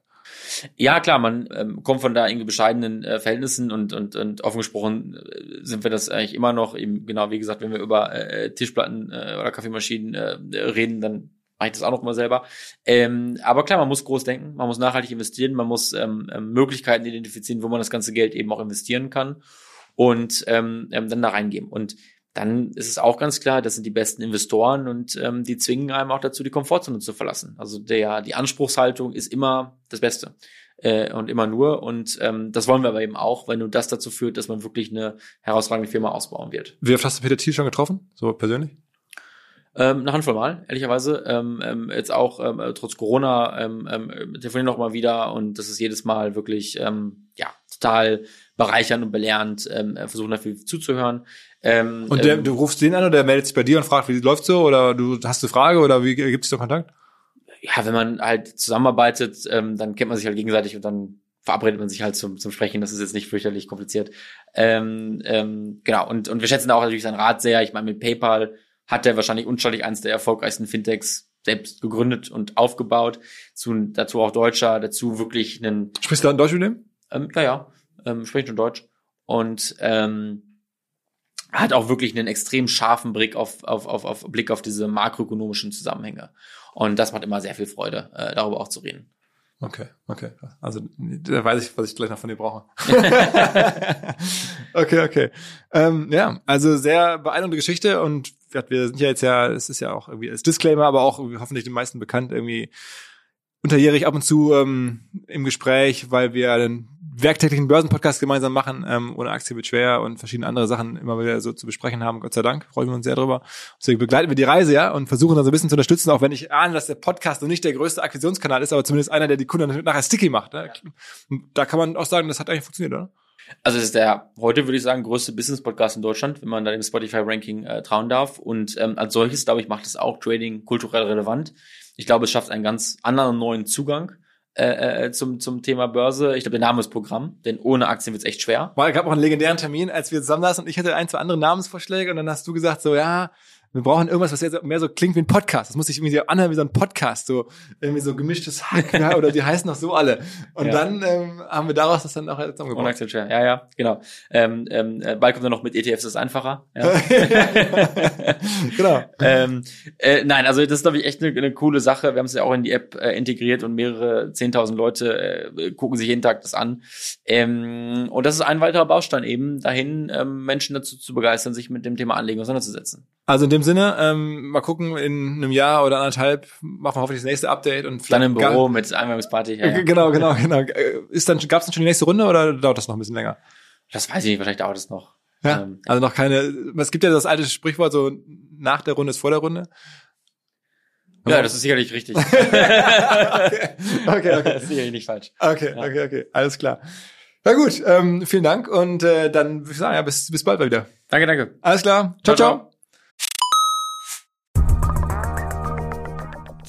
Ja, klar, man ähm, kommt von da irgendwie bescheidenen äh, Verhältnissen und, und, und offen gesprochen äh, sind wir das eigentlich immer noch, eben genau wie gesagt, wenn wir über äh, Tischplatten äh, oder Kaffeemaschinen äh, reden, dann mache ich das auch noch mal selber. Ähm, aber klar, man muss groß denken, man muss nachhaltig investieren, man muss ähm, ähm, Möglichkeiten identifizieren, wo man das ganze Geld eben auch investieren kann und ähm, ähm, dann da reingeben. Und dann ist es auch ganz klar, das sind die besten Investoren und ähm, die zwingen einem auch dazu, die Komfortzone zu verlassen. Also der, die Anspruchshaltung ist immer das Beste äh, und immer nur. Und ähm, das wollen wir aber eben auch, weil nur das dazu führt, dass man wirklich eine herausragende Firma ausbauen wird. Wie oft hast du Peter Thiel schon getroffen, so persönlich? Ähm, eine Handvoll Mal, ehrlicherweise. Ähm, ähm, jetzt auch ähm, trotz Corona ähm, ähm, telefonieren noch mal wieder und das ist jedes Mal wirklich ähm, ja total bereichernd und belehrend, ähm, versuchen dafür zuzuhören. Ähm, und der, ähm, du rufst den an oder der meldet sich bei dir und fragt, wie läuft so oder du hast eine Frage oder wie gibt es da Kontakt? Ja, wenn man halt zusammenarbeitet, ähm, dann kennt man sich halt gegenseitig und dann verabredet man sich halt zum, zum Sprechen. Das ist jetzt nicht fürchterlich kompliziert. Ähm, ähm, genau, und, und wir schätzen auch natürlich seinen Rat sehr. Ich meine, mit PayPal hat er wahrscheinlich unschuldig eines der erfolgreichsten Fintechs selbst gegründet und aufgebaut. Zu, dazu auch Deutscher, dazu wirklich einen. Sprichst du dann Deutsch mit dem? Ähm, ja, ja, ähm, spricht schon Deutsch. Und ähm, hat auch wirklich einen extrem scharfen Blick auf, auf, auf, auf Blick auf diese makroökonomischen Zusammenhänge. Und das macht immer sehr viel Freude, äh, darüber auch zu reden. Okay, okay. Also da weiß ich, was ich gleich noch von dir brauche. okay, okay. Ähm, ja, also sehr beeindruckende Geschichte und wir sind ja jetzt ja, es ist ja auch irgendwie als Disclaimer, aber auch hoffentlich den meisten bekannt, irgendwie unterjährig ab und zu ähm, im Gespräch, weil wir dann werktäglichen Börsenpodcast gemeinsam machen, ähm, ohne Aktie wird schwer und verschiedene andere Sachen immer wieder so zu besprechen haben, Gott sei Dank, freuen wir uns sehr drüber. Deswegen begleiten wir die Reise, ja, und versuchen dann so ein bisschen zu unterstützen, auch wenn ich ahne, dass der Podcast noch nicht der größte Akquisitionskanal ist, aber zumindest einer, der die Kunden nachher sticky macht. Ne? Da kann man auch sagen, das hat eigentlich funktioniert, oder? Also es ist der heute würde ich sagen größte Business Podcast in Deutschland, wenn man da dem Spotify Ranking äh, trauen darf. Und ähm, als solches glaube ich macht es auch Trading kulturell relevant. Ich glaube, es schafft einen ganz anderen neuen Zugang äh, äh, zum, zum Thema Börse. Ich glaube, der Name ist Programm, denn ohne Aktien wird es echt schwer. Weil es gab auch einen legendären Termin, als wir zusammen saßen und ich hatte ein, zwei andere Namensvorschläge und dann hast du gesagt so, ja, wir brauchen irgendwas, was mehr so klingt wie ein Podcast. Das muss sich irgendwie so anhören wie so ein Podcast, so irgendwie so gemischtes Hack, ja, oder die heißen doch so alle. Und ja. dann ähm, haben wir daraus das dann auch zusammengebracht. Ja, ja, genau. Ähm, ähm, äh, bald kommt dann noch mit ETFs, das ist einfacher. Ja. genau. ähm, äh, nein, also das ist, glaube ich, echt eine, eine coole Sache. Wir haben es ja auch in die App äh, integriert und mehrere zehntausend Leute äh, gucken sich jeden Tag das an. Ähm, und das ist ein weiterer Baustein eben, dahin ähm, Menschen dazu zu begeistern, sich mit dem Thema Anlegen auseinanderzusetzen. Also in dem Sinne, ähm, mal gucken, in einem Jahr oder anderthalb machen wir hoffentlich das nächste Update und dann im Büro mit Einweihungsparty. Ja, ja. Genau, genau, genau. Äh, ist dann, gab's dann schon die nächste Runde oder dauert das noch ein bisschen länger? Das weiß ich nicht, wahrscheinlich dauert es noch. Ja, ähm, also noch keine, es gibt ja das alte Sprichwort so, nach der Runde ist vor der Runde. Ja, das ist sicherlich richtig. okay, okay, okay. Das ist sicherlich nicht falsch. Okay, ja. okay, okay, alles klar. Na gut, ähm, vielen Dank und äh, dann würde ich sagen, ja, bis, bis bald mal wieder. Danke, danke. Alles klar. ciao. ciao. ciao.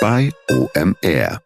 bei OMR.